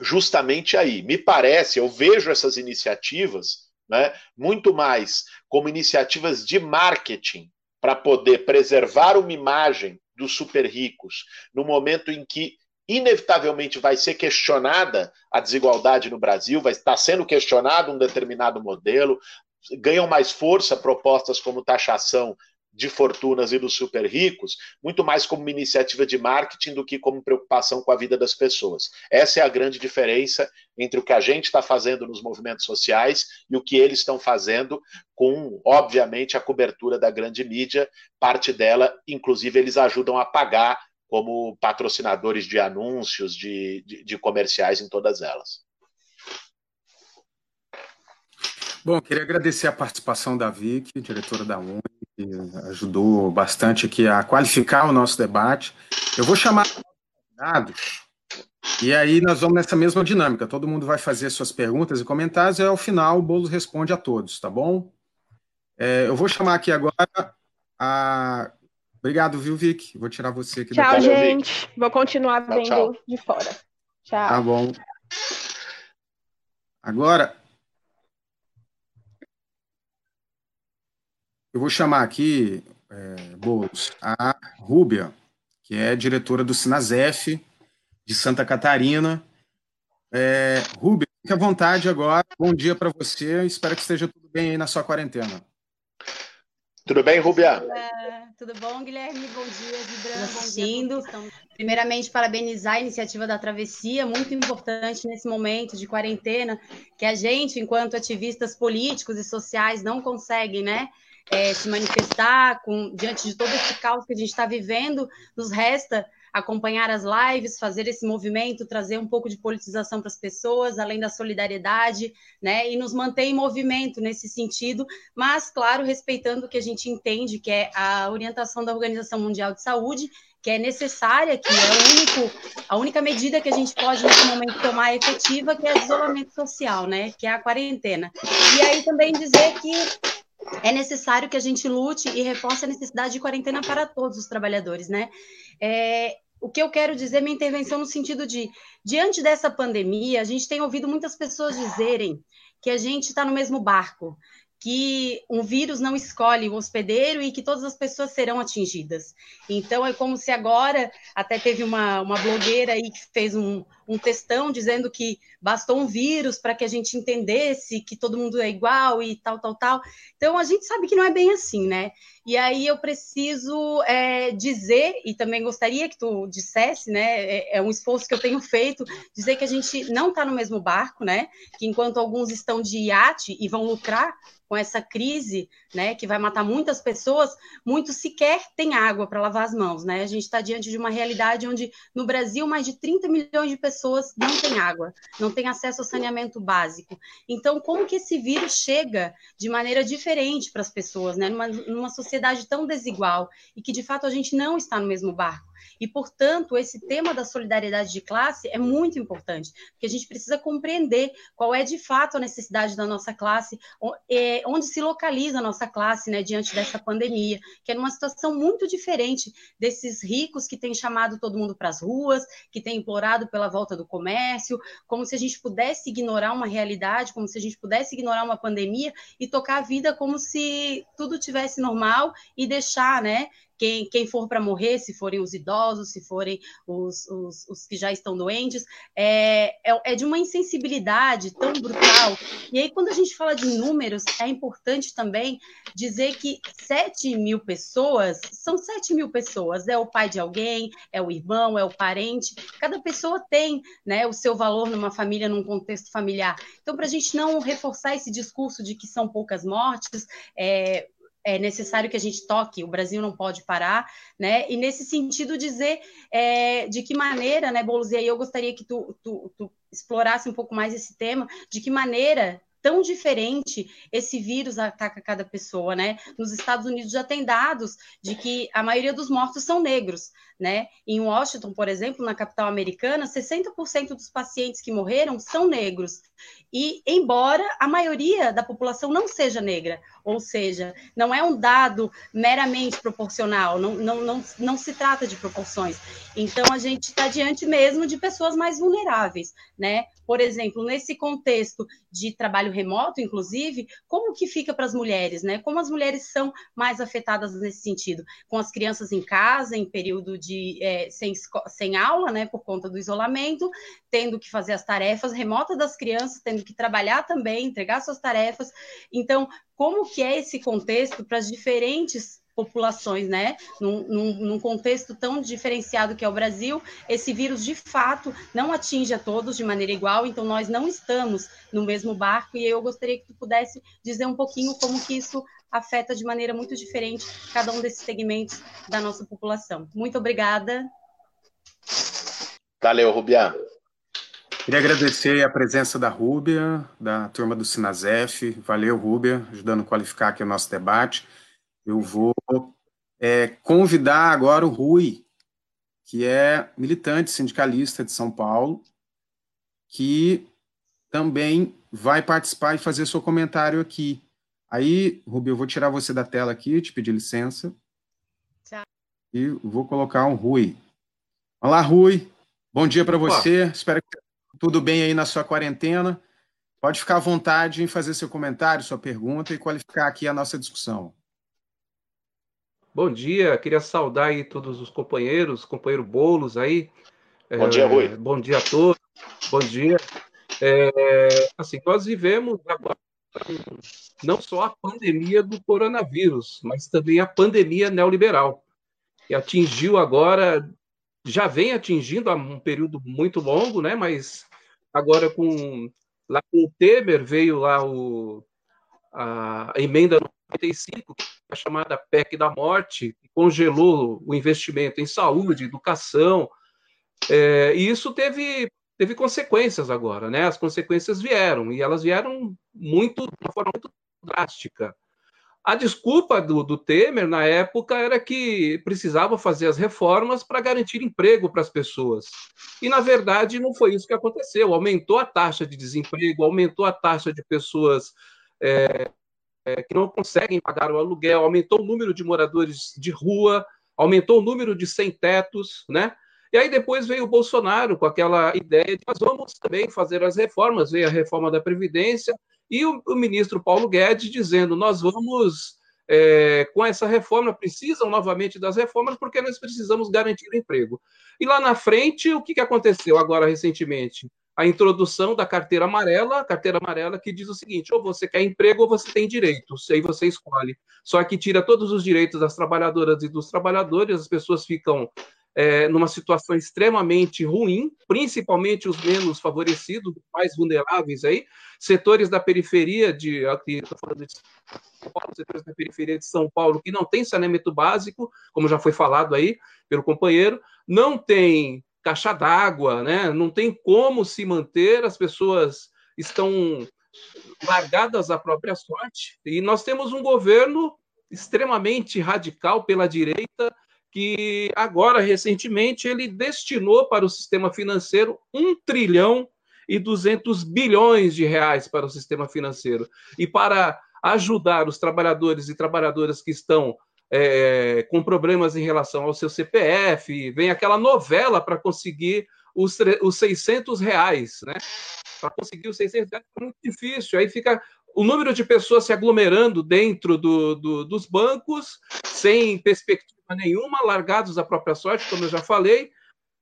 Speaker 3: justamente aí. Me parece, eu vejo essas iniciativas né, muito mais como iniciativas de marketing para poder preservar uma imagem dos super ricos no momento em que inevitavelmente vai ser questionada a desigualdade no Brasil, vai estar sendo questionado um determinado modelo, ganham mais força propostas como taxação de fortunas e dos super ricos, muito mais como uma iniciativa de marketing do que como preocupação com a vida das pessoas. Essa é a grande diferença entre o que a gente está fazendo nos movimentos sociais e o que eles estão fazendo, com, obviamente, a cobertura da grande mídia. Parte dela, inclusive, eles ajudam a pagar como patrocinadores de anúncios, de, de, de comerciais em todas elas.
Speaker 2: Bom, queria agradecer a participação da Vicky, diretora da UNE, que ajudou bastante aqui a qualificar o nosso debate. Eu vou chamar dados e aí nós vamos nessa mesma dinâmica. Todo mundo vai fazer suas perguntas e comentários e ao final o Boulos responde a todos, tá bom? É, eu vou chamar aqui agora a. Obrigado, viu, Vic? Vou tirar você aqui.
Speaker 4: Tchau, gente. Vou continuar tchau, vendo tchau. de fora. Tchau.
Speaker 2: Tá bom. Agora, Eu vou chamar aqui, é, Boulos, a Rúbia, que é diretora do Sinazef de Santa Catarina. É, Rúbia, fique à vontade agora. Bom dia para você. Espero que esteja tudo bem aí na sua quarentena.
Speaker 3: Tudo bem, Rubia?
Speaker 5: tudo bom, Guilherme? Bom dia, Gibran. Bom dia. Primeiramente, parabenizar a iniciativa da Travessia, muito importante nesse momento de quarentena, que a gente, enquanto ativistas políticos e sociais, não consegue, né? É, se manifestar com, diante de todo esse caos que a gente está vivendo, nos resta acompanhar as lives, fazer esse movimento, trazer um pouco de politização para as pessoas, além da solidariedade, né? E nos manter em movimento nesse sentido, mas, claro, respeitando o que a gente entende, que é a orientação da Organização Mundial de Saúde, que é necessária, que é único, a única medida que a gente pode nesse momento tomar efetiva, que é o isolamento social, né? Que é a quarentena. E aí também dizer que é necessário que a gente lute e reforce a necessidade de quarentena para todos os trabalhadores, né? É, o que eu quero dizer, minha intervenção no sentido de, diante dessa pandemia, a gente tem ouvido muitas pessoas dizerem que a gente está no mesmo barco, que um vírus não escolhe o hospedeiro e que todas as pessoas serão atingidas. Então, é como se agora, até teve uma, uma blogueira aí que fez um, um textão dizendo que bastou um vírus para que a gente entendesse que todo mundo é igual e tal, tal, tal. Então, a gente sabe que não é bem assim, né? E aí eu preciso é, dizer, e também gostaria que tu dissesse, né? É, é um esforço que eu tenho feito, dizer que a gente não está no mesmo barco, né? Que enquanto alguns estão de iate e vão lucrar com essa crise, né, que vai matar muitas pessoas, muitos sequer têm água para lavar as mãos, né? A gente está diante de uma realidade onde no Brasil mais de 30 milhões de pessoas não têm água, não têm acesso ao saneamento básico. Então, como que esse vírus chega de maneira diferente para as pessoas, né? Numa, numa sociedade tão desigual e que de fato a gente não está no mesmo barco. E, portanto, esse tema da solidariedade de classe é muito importante, porque a gente precisa compreender qual é de fato a necessidade da nossa classe, é, onde se localiza a nossa classe né, diante dessa pandemia, que é numa situação muito diferente desses ricos que têm chamado todo mundo para as ruas, que têm implorado pela volta do comércio, como se a gente pudesse ignorar uma realidade, como se a gente pudesse ignorar uma pandemia e tocar a vida como se tudo tivesse normal e deixar, né, quem, quem for para morrer, se forem os idosos, se forem os, os, os que já estão doentes, é, é, é, de uma insensibilidade tão brutal. E aí, quando a gente fala de números, é importante também dizer que 7 mil pessoas são 7 mil pessoas. É o pai de alguém, é o irmão, é o parente. Cada pessoa tem né, o seu valor numa família, num contexto familiar. Então, para a gente não reforçar esse discurso de que são poucas mortes, é, é necessário que a gente toque, o Brasil não pode parar, né? E nesse sentido dizer é, de que maneira, né, Boulos, e aí eu gostaria que tu, tu, tu explorasse um pouco mais esse tema, de que maneira tão diferente esse vírus ataca cada pessoa, né? Nos Estados Unidos já tem dados de que a maioria dos mortos são negros, né? Em Washington, por exemplo, na capital americana, 60% dos pacientes que morreram são negros. E embora a maioria da população não seja negra, ou seja, não é um dado meramente proporcional, não, não, não, não se trata de proporções. Então, a gente está diante mesmo de pessoas mais vulneráveis, né? Por exemplo, nesse contexto de trabalho remoto, inclusive, como que fica para as mulheres, né? Como as mulheres são mais afetadas nesse sentido? Com as crianças em casa, em período de é, sem, sem aula, né? Por conta do isolamento, tendo que fazer as tarefas remotas das crianças, tendo que trabalhar também, entregar suas tarefas. Então, como que é esse contexto para as diferentes populações, né? Num, num, num, contexto tão diferenciado que é o Brasil, esse vírus de fato não atinge a todos de maneira igual, então nós não estamos no mesmo barco, e eu gostaria que tu pudesse dizer um pouquinho como que isso afeta de maneira muito diferente cada um desses segmentos da nossa população. Muito obrigada.
Speaker 3: Valeu, Rubiá.
Speaker 2: Queria agradecer a presença da Rúbia, da turma do Sinazef. Valeu, Rúbia, ajudando a qualificar aqui o nosso debate. Eu vou é, convidar agora o Rui, que é militante sindicalista de São Paulo, que também vai participar e fazer seu comentário aqui. Aí, Rubio, eu vou tirar você da tela aqui, te pedir licença. Tchau. E vou colocar um Rui. Olá, Rui. Bom dia para você. Espero que tudo bem aí na sua quarentena. Pode ficar à vontade em fazer seu comentário, sua pergunta e qualificar aqui a nossa discussão.
Speaker 6: Bom dia, queria saudar aí todos os companheiros, companheiro Bolos aí.
Speaker 3: Bom é, dia, Rui.
Speaker 6: Bom dia a todos. Bom dia. É, assim, nós vivemos agora não só a pandemia do coronavírus, mas também a pandemia neoliberal, que atingiu agora, já vem atingindo há um período muito longo, né? Mas agora com lá com o Temer veio lá o, a emenda 95, a chamada PEC da morte, que congelou o investimento em saúde, educação, é, e isso teve, teve consequências agora, né? As consequências vieram, e elas vieram muito, de uma forma muito drástica. A desculpa do, do, Temer, na época, era que precisava fazer as reformas para garantir emprego para as pessoas. E, na verdade, não foi isso que aconteceu. Aumentou a taxa de desemprego, aumentou a taxa de pessoas é, é, que não conseguem pagar o aluguel, aumentou o número de moradores de rua, aumentou o número de sem-tetos, né? E aí depois veio o Bolsonaro com aquela ideia de nós vamos também fazer as reformas, veio a reforma da Previdência, e o, o ministro Paulo Guedes dizendo nós vamos, é, com essa reforma, precisam novamente das reformas, porque nós precisamos garantir o emprego. E lá na frente, o que, que aconteceu agora recentemente? A introdução da carteira amarela, carteira amarela que diz o seguinte: ou você quer emprego ou você tem direitos, aí você escolhe. Só que tira todos os direitos das trabalhadoras e dos trabalhadores, as pessoas ficam é, numa situação extremamente ruim, principalmente os menos favorecidos, mais vulneráveis aí, setores da periferia de, aqui estou falando de São Paulo, setores da periferia de São Paulo que não tem saneamento básico, como já foi falado aí pelo companheiro, não tem caixa d'água, né? Não tem como se manter, as pessoas estão largadas à própria sorte. E nós temos um governo extremamente radical pela direita que agora recentemente ele destinou para o sistema financeiro um trilhão e 200 bilhões de reais para o sistema financeiro e para ajudar os trabalhadores e trabalhadoras que estão é, com problemas em relação ao seu CPF, vem aquela novela para conseguir os, os 600 reais, né? Para conseguir os 600 reais é muito difícil, aí fica o número de pessoas se aglomerando dentro do, do, dos bancos, sem perspectiva nenhuma, largados à própria sorte, como eu já falei.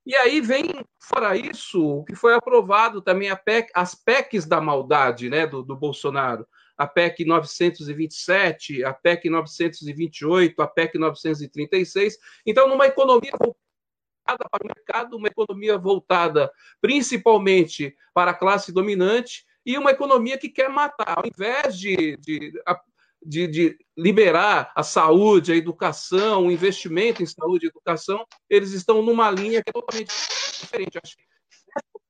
Speaker 6: E aí vem, fora isso, o que foi aprovado também PEC, as PECs da maldade né, do, do Bolsonaro. A PEC 927, a PEC 928, a PEC 936. Então, numa economia voltada para o mercado, uma economia voltada principalmente para a classe dominante, e uma economia que quer matar. Ao invés de, de, de, de, liberar a saúde, a educação, o investimento em saúde e educação, eles estão numa linha que é totalmente diferente. Acho que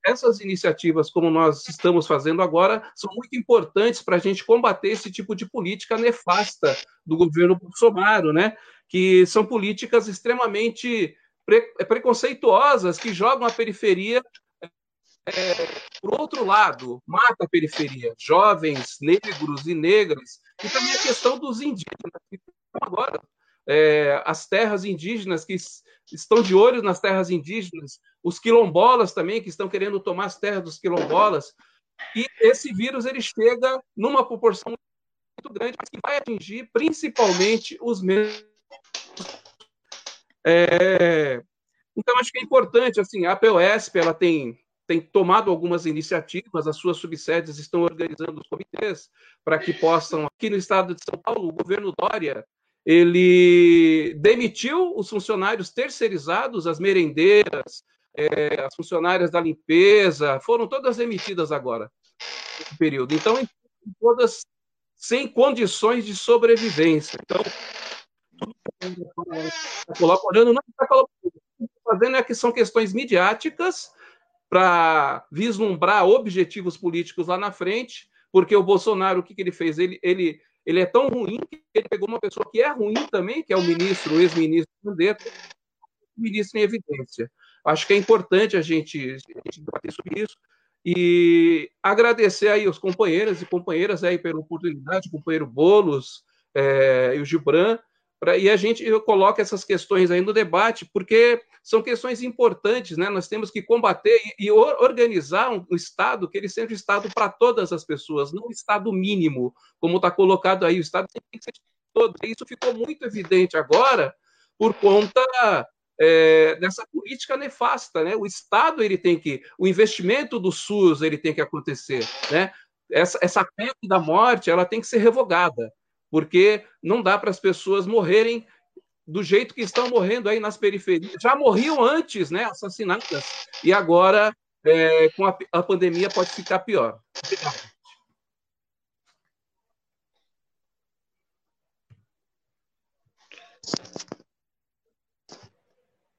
Speaker 6: essas iniciativas, como nós estamos fazendo agora, são muito importantes para a gente combater esse tipo de política nefasta do governo Bolsonaro, né? que são políticas extremamente preconceituosas que jogam a periferia é, por outro lado, mata a periferia, jovens, negros e negras, e também a questão dos indígenas, que agora é, as terras indígenas que estão de olho nas terras indígenas, os quilombolas também que estão querendo tomar as terras dos quilombolas, e esse vírus ele chega numa proporção muito grande, que vai atingir principalmente os mesmos. É, então acho que é importante assim, a POSP ela tem tem tomado algumas iniciativas, as suas subsedes estão organizando os comitês para que possam, aqui no estado de São Paulo, o governo Dória, ele demitiu os funcionários terceirizados, as merendeiras, é, as funcionárias da limpeza, foram todas demitidas agora, nesse período. Então, todas sem condições de sobrevivência. Então, está colaborando, não está colaborando, o que está fazendo é que são questões midiáticas, para vislumbrar objetivos políticos lá na frente, porque o Bolsonaro, o que, que ele fez? Ele, ele, ele é tão ruim que ele pegou uma pessoa que é ruim também, que é o ministro, o ex-ministro Mandetta, ministro em evidência. Acho que é importante a gente, a gente debater sobre isso e agradecer aí os companheiros e companheiras aí pela oportunidade, o companheiro Bolos é, e o Gibran, pra, e a gente coloca essas questões aí no debate, porque são questões importantes, né? Nós temos que combater e, e organizar um, um, Estado que ele seja um Estado para todas as pessoas, não um Estado mínimo, como está colocado aí. O Estado tem que ser de todos. E isso ficou muito evidente agora por conta é, dessa política nefasta, né? O Estado ele tem que, o investimento do SUS ele tem que acontecer, né? Essa, essa pena da morte ela tem que ser revogada, porque não dá para as pessoas morrerem do jeito que estão morrendo aí nas periferias. Já morriam antes, né, assassinadas, e agora, é, com a, a, pandemia, pode ficar pior.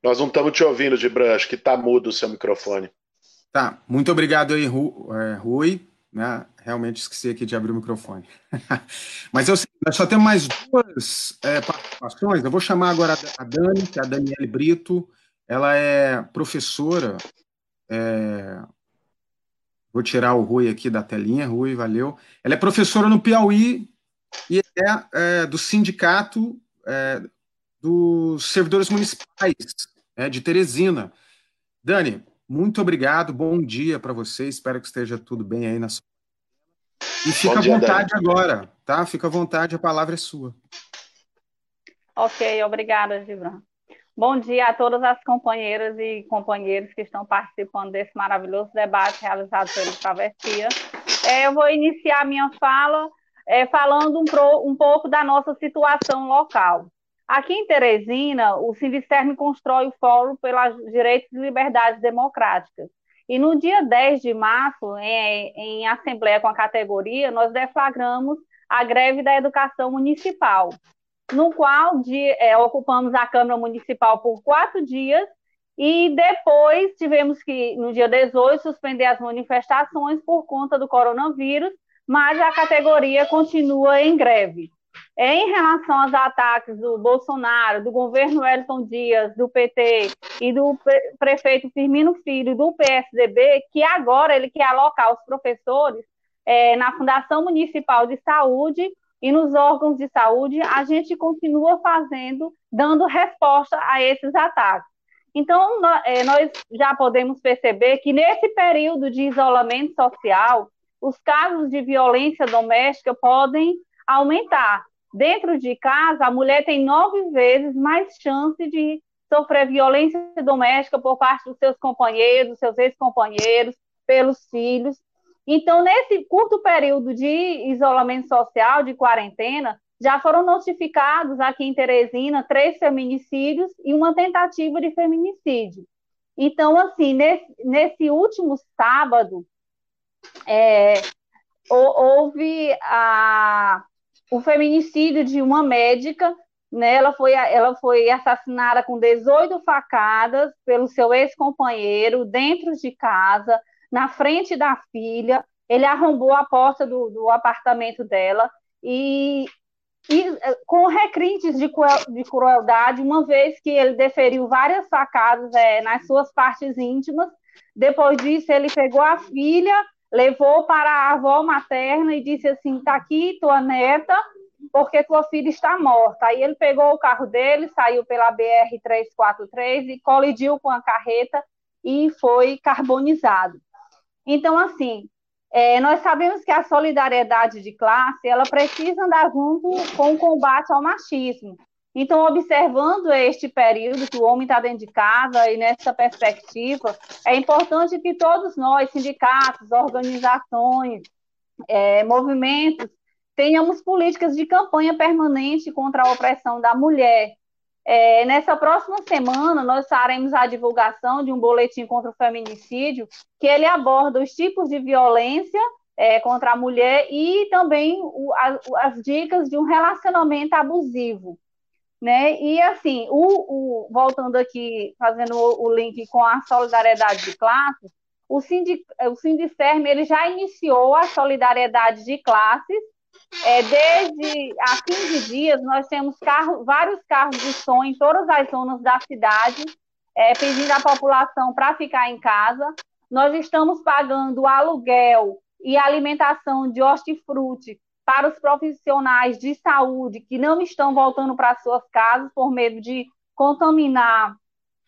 Speaker 3: Nós não estamos te ouvindo, Gibran, acho que está mudo o seu microfone.
Speaker 2: Tá, muito obrigado aí, é, Rui. Né? Realmente esqueci aqui de abrir o microfone. Mas eu nós só temos mais duas é, participações. Eu vou chamar agora a Dani, que é a Daniele Brito. Ela é professora. É... Vou tirar o Rui aqui da telinha. Rui, valeu. Ela é professora no Piauí e é, é do sindicato é, dos servidores municipais é, de Teresina. Dani, muito obrigado, bom dia para você. Espero que esteja tudo bem aí na sua. E fica dia, à vontade Dani. agora, tá? Fica à vontade, a palavra é sua.
Speaker 7: Ok, obrigada, Gibran. Bom dia a todas as companheiras e companheiros que estão participando desse maravilhoso debate realizado pelo Travessia. É, eu vou iniciar minha fala é, falando um, pro, um pouco da nossa situação local. Aqui em Teresina, o Sindicerme constrói o Fórum pelos Direitos e Liberdades Democráticas. E no dia 10 de março, em, em assembleia com a categoria, nós deflagramos a greve da educação municipal, no qual de, é, ocupamos a Câmara Municipal por quatro dias e depois tivemos que, no dia 18, suspender as manifestações por conta do coronavírus, mas a categoria continua em greve. Em relação aos ataques do Bolsonaro, do governo Wellington Dias, do PT e do prefeito Firmino Filho, do PSDB, que agora ele quer alocar os professores é, na Fundação Municipal de Saúde e nos órgãos de saúde, a gente continua fazendo, dando resposta a esses ataques. Então, é, nós já podemos perceber que nesse período de isolamento social, os casos de violência doméstica podem aumentar. Dentro de casa, a mulher tem nove vezes mais chance de sofrer violência doméstica por parte dos seus companheiros, seus ex-companheiros, pelos filhos. Então, nesse curto período de isolamento social, de quarentena, já foram notificados aqui em Teresina três feminicídios e uma tentativa de feminicídio. Então, assim, nesse, nesse último sábado, é, houve a, o feminicídio de uma médica, né? Ela foi, ela foi assassinada com 18 facadas pelo seu ex-companheiro dentro de casa, na frente da filha. Ele arrombou a porta do, do apartamento dela e, e eh, com recrites de, de crueldade, uma vez que ele deferiu várias facadas é, nas suas partes íntimas. Depois disso, ele pegou a filha levou para a avó materna e disse assim: tá aqui tua neta, porque tua filha está morta. Aí ele pegou o carro dele, saiu pela BR 343 e colidiu com a carreta e foi carbonizado. Então, assim, é, nós sabemos que a solidariedade de classe ela precisa andar junto com o combate ao machismo. Então, observando este período que o homem está dentro de casa e nessa perspectiva, é importante que todos nós, sindicatos, organizações, é, movimentos, tenhamos políticas de campanha permanente contra a opressão da mulher. É, nessa próxima semana, nós faremos a divulgação de um boletim contra o feminicídio, que ele aborda os tipos de violência é, contra a mulher e também o, a, as dicas de um relacionamento abusivo né? E assim, o, o voltando aqui, fazendo o, o, link com a solidariedade de classes, o, Sindic, o Sindicerme ele já iniciou a solidariedade de classes. É, desde há 15 dias, nós temos carro, vários carros de som em todas as zonas da cidade, é, pedindo à população para ficar em casa. Nós estamos pagando aluguel e alimentação de hortifruti para os profissionais de saúde que não estão voltando para suas casas por medo de contaminar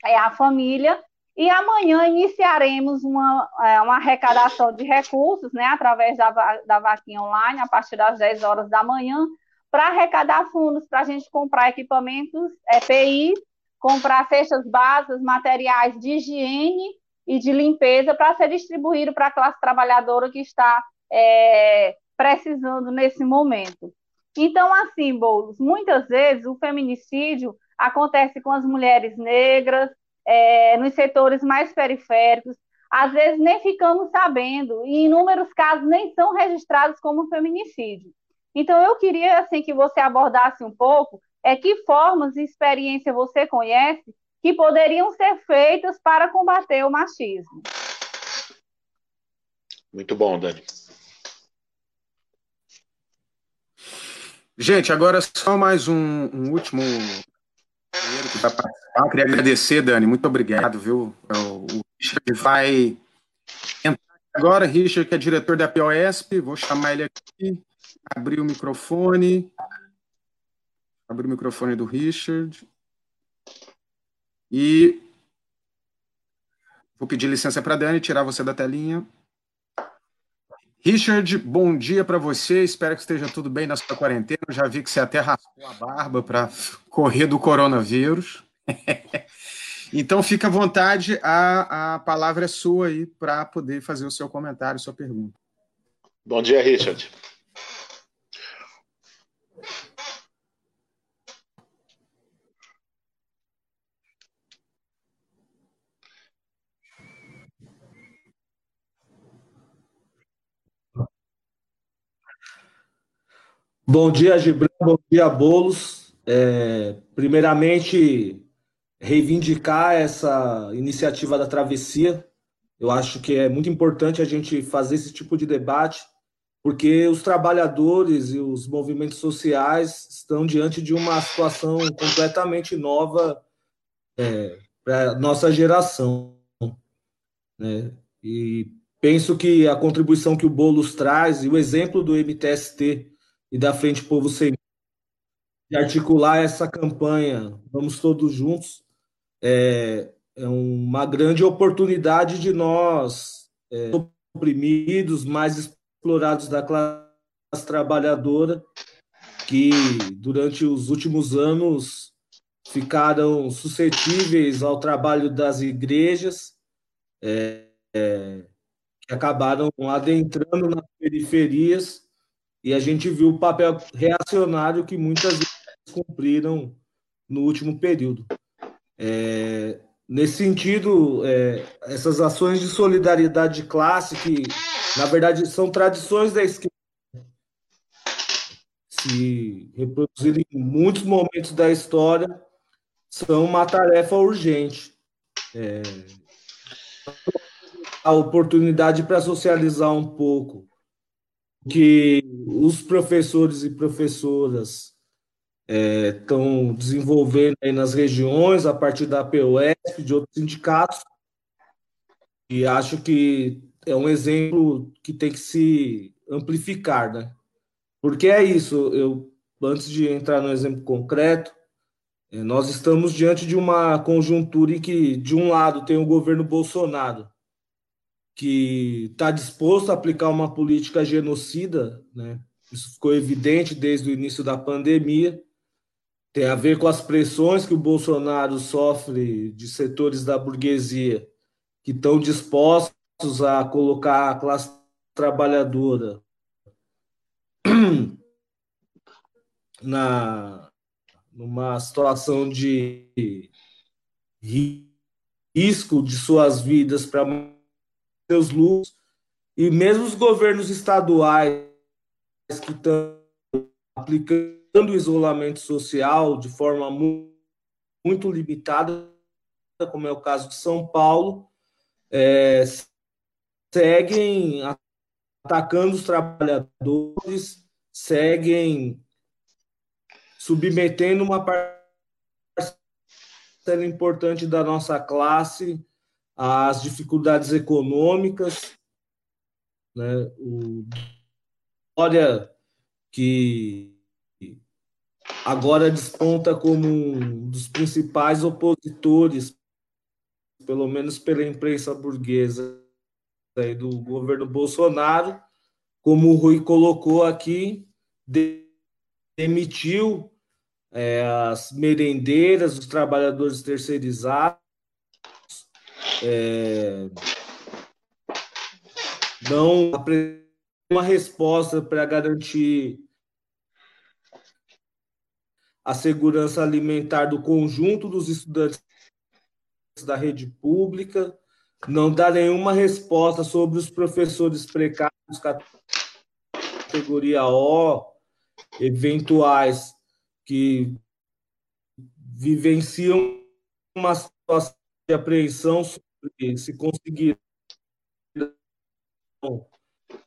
Speaker 7: é, a família. E amanhã iniciaremos uma, é, uma arrecadação de recursos, né, através da, da vaquinha online, a partir das 10 horas da manhã, para arrecadar fundos para a gente comprar equipamentos EPI, comprar cestas básicas, materiais de higiene e de limpeza para ser distribuído para a classe trabalhadora que está é, precisando nesse momento. Então, assim, Boulos, muitas vezes o feminicídio acontece com as mulheres negras, é, nos setores mais periféricos, às vezes nem ficamos sabendo, e inúmeros casos nem são registrados como feminicídio. Então, eu queria assim que você abordasse um pouco é que formas e experiência você conhece que poderiam ser feitas para combater o machismo.
Speaker 3: Muito bom, Dani.
Speaker 2: Gente, agora só mais um, um último que vai participar. Queria agradecer, Dani, muito obrigado, viu? É o, o Richard vai entrar agora, Richard, que é diretor da POSP, vou chamar ele aqui, abrir o microfone, abrir o microfone do Richard, e vou pedir licença para a Dani, tirar você da telinha. Richard, bom dia para você. Espero que esteja tudo bem na sua quarentena. Já vi que você até raspou a barba para correr do coronavírus. então, fica à vontade, a, a palavra é sua aí para poder fazer o seu comentário, sua pergunta.
Speaker 3: Bom dia, Richard.
Speaker 8: Bom dia, Gibran. Bom dia, Bolos. É, primeiramente, reivindicar essa iniciativa da travessia. Eu acho que é muito importante a gente fazer esse tipo de debate, porque os trabalhadores e os movimentos sociais estão diante de uma situação completamente nova é, para a nossa geração. Né? E penso que a contribuição que o Boulos traz e o exemplo do MTST e da Frente Povo Sem de articular essa campanha, vamos todos juntos, é, é uma grande oportunidade de nós, é, oprimidos, mais explorados da classe trabalhadora, que durante os últimos anos ficaram suscetíveis ao trabalho das igrejas, é, é, que acabaram adentrando nas periferias, e a gente viu o papel reacionário que muitas vezes cumpriram no último período. É, nesse sentido, é, essas ações de solidariedade de classe, que na verdade são tradições da esquerda, se reproduzirem em muitos momentos da história, são uma tarefa urgente. É, a oportunidade para socializar um pouco que os professores e professoras estão é, desenvolvendo aí nas regiões a partir da POS, de outros sindicatos, e acho que é um exemplo que tem que se amplificar, né? Porque é isso, eu antes de entrar no exemplo concreto, é, nós estamos diante de uma conjuntura em que, de um lado, tem o governo Bolsonaro, que está disposto a aplicar uma política genocida, né? isso ficou evidente desde o início da pandemia, tem a ver com as pressões que o Bolsonaro sofre de setores da burguesia que estão dispostos a colocar a classe trabalhadora na numa situação de risco de suas vidas para seus lucros. E mesmo os governos estaduais que estão aplicando o isolamento social de forma muito limitada, como é o caso de São Paulo, é, seguem atacando os trabalhadores, seguem submetendo uma parcela importante da nossa classe às dificuldades econômicas, né? O Dória que agora desponta como um dos principais opositores, pelo menos pela imprensa burguesa aí, do governo Bolsonaro, como o Rui colocou aqui, demitiu é, as merendeiras, os trabalhadores terceirizados, é, não uma resposta para garantir a segurança alimentar do conjunto dos estudantes da rede pública, não dá nenhuma resposta sobre os professores precários categoria O, eventuais que vivenciam uma situação de apreensão se conseguir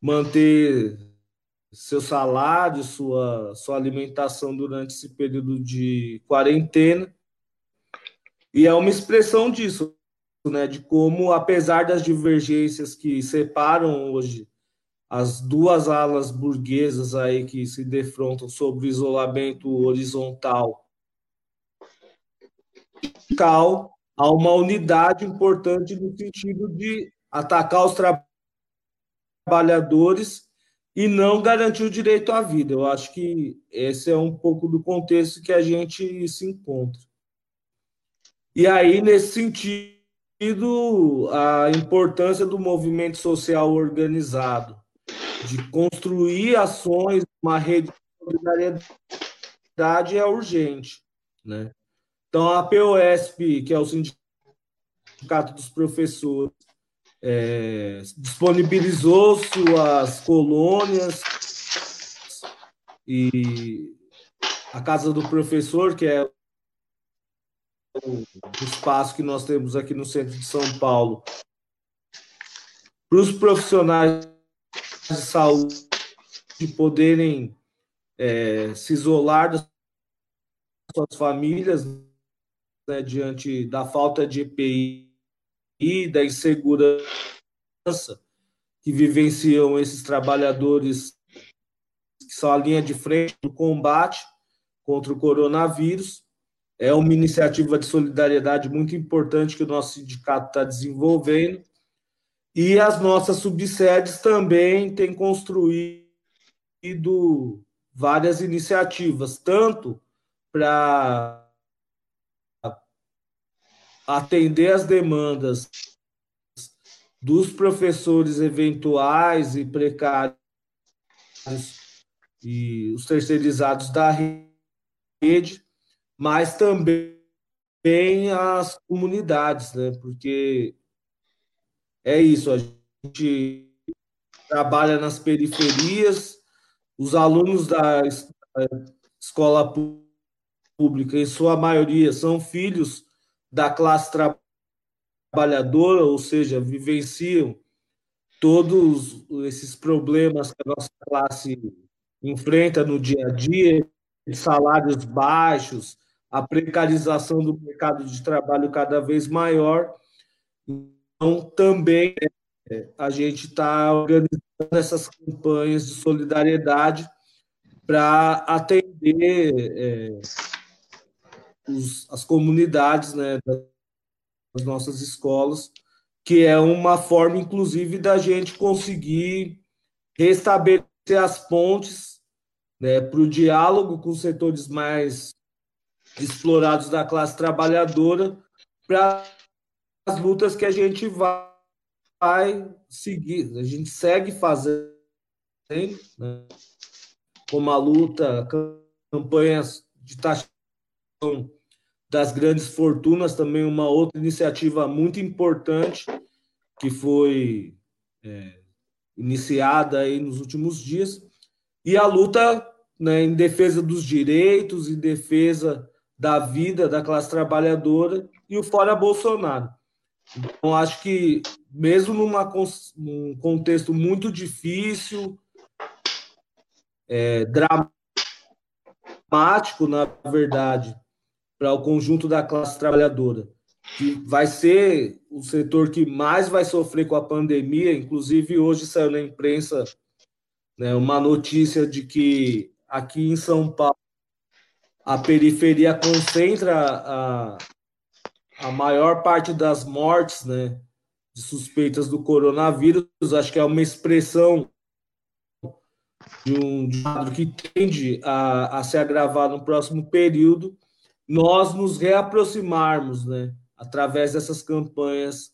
Speaker 8: manter seu salário, sua, sua alimentação durante esse período de quarentena. E é uma expressão disso, né, de como, apesar das divergências que separam hoje as duas alas burguesas aí que se defrontam sobre isolamento horizontal, há uma unidade importante no sentido de atacar os trabalhadores e não garantir o direito à vida. Eu acho que esse é um pouco do contexto que a gente se encontra. E aí, nesse sentido, a importância do movimento social organizado, de construir ações, uma rede de solidariedade é urgente. Né? Então, a POSP, que é o Sindicato dos Professores, é, disponibilizou suas colônias e a casa do professor, que é o espaço que nós temos aqui no centro de São Paulo, para os profissionais de saúde poderem é, se isolar das suas famílias né, diante da falta de EPI e da insegurança que vivenciam esses trabalhadores que são a linha de frente do combate contra o coronavírus. É uma iniciativa de solidariedade muito importante que o nosso sindicato está desenvolvendo. E as nossas subsedes também têm construído várias iniciativas, tanto para atender as demandas dos professores eventuais e precários e os terceirizados da rede, mas também as comunidades, né? Porque é isso, a gente trabalha nas periferias, os alunos da escola pública, em sua maioria, são filhos da classe trabalhadora, ou seja, vivenciam todos esses problemas que a nossa classe enfrenta no dia a dia, salários baixos, a precarização do mercado de trabalho cada vez maior. Então, também é, a gente está organizando essas campanhas de solidariedade para atender é, os, as comunidades né, das nossas escolas, que é uma forma, inclusive, da gente conseguir restabelecer as pontes né, para o diálogo com os setores mais explorados da classe trabalhadora, para as lutas que a gente vai, seguir, a gente segue fazendo, né, como a luta, campanhas de taxação das grandes fortunas, também uma outra iniciativa muito importante que foi é, iniciada aí nos últimos dias, e a luta né, em defesa dos direitos, em defesa da vida da classe trabalhadora e o fora Bolsonaro. Então, acho que, mesmo numa, num contexto muito difícil, é, dramático, na verdade, para o conjunto da classe trabalhadora, que vai ser o setor que mais vai sofrer com a pandemia. Inclusive, hoje saiu na imprensa né, uma notícia de que aqui em São Paulo a periferia concentra a, a maior parte das mortes né, de suspeitas do coronavírus. Acho que é uma expressão de um, quadro que tende a, a se agravar no próximo período nós nos reaproximarmos, né, através dessas campanhas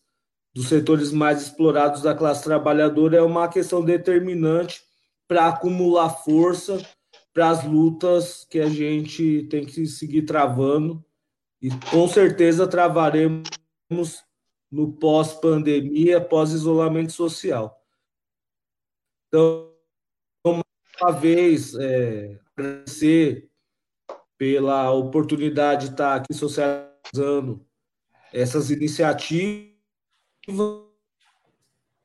Speaker 8: dos setores mais explorados da classe trabalhadora é uma questão determinante para acumular força para as lutas que a gente tem que seguir travando e com certeza travaremos no pós-pandemia, pós-isolamento social. Então, uma vez, é, agradecer pela oportunidade de estar aqui socializando essas iniciativas.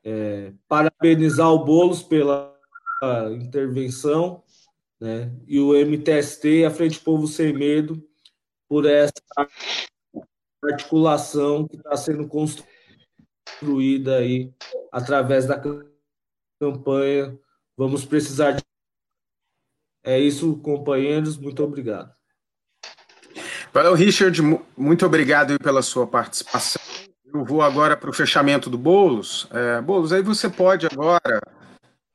Speaker 8: É, parabenizar o Boulos pela intervenção, né? e o MTST, a Frente Povo Sem Medo, por essa articulação que está sendo construída aí através da campanha. Vamos precisar de. É isso, companheiros. Muito obrigado.
Speaker 2: Valeu, Richard. Muito obrigado pela sua participação. Eu vou agora para o fechamento do Boulos. É, Boulos, aí você pode agora,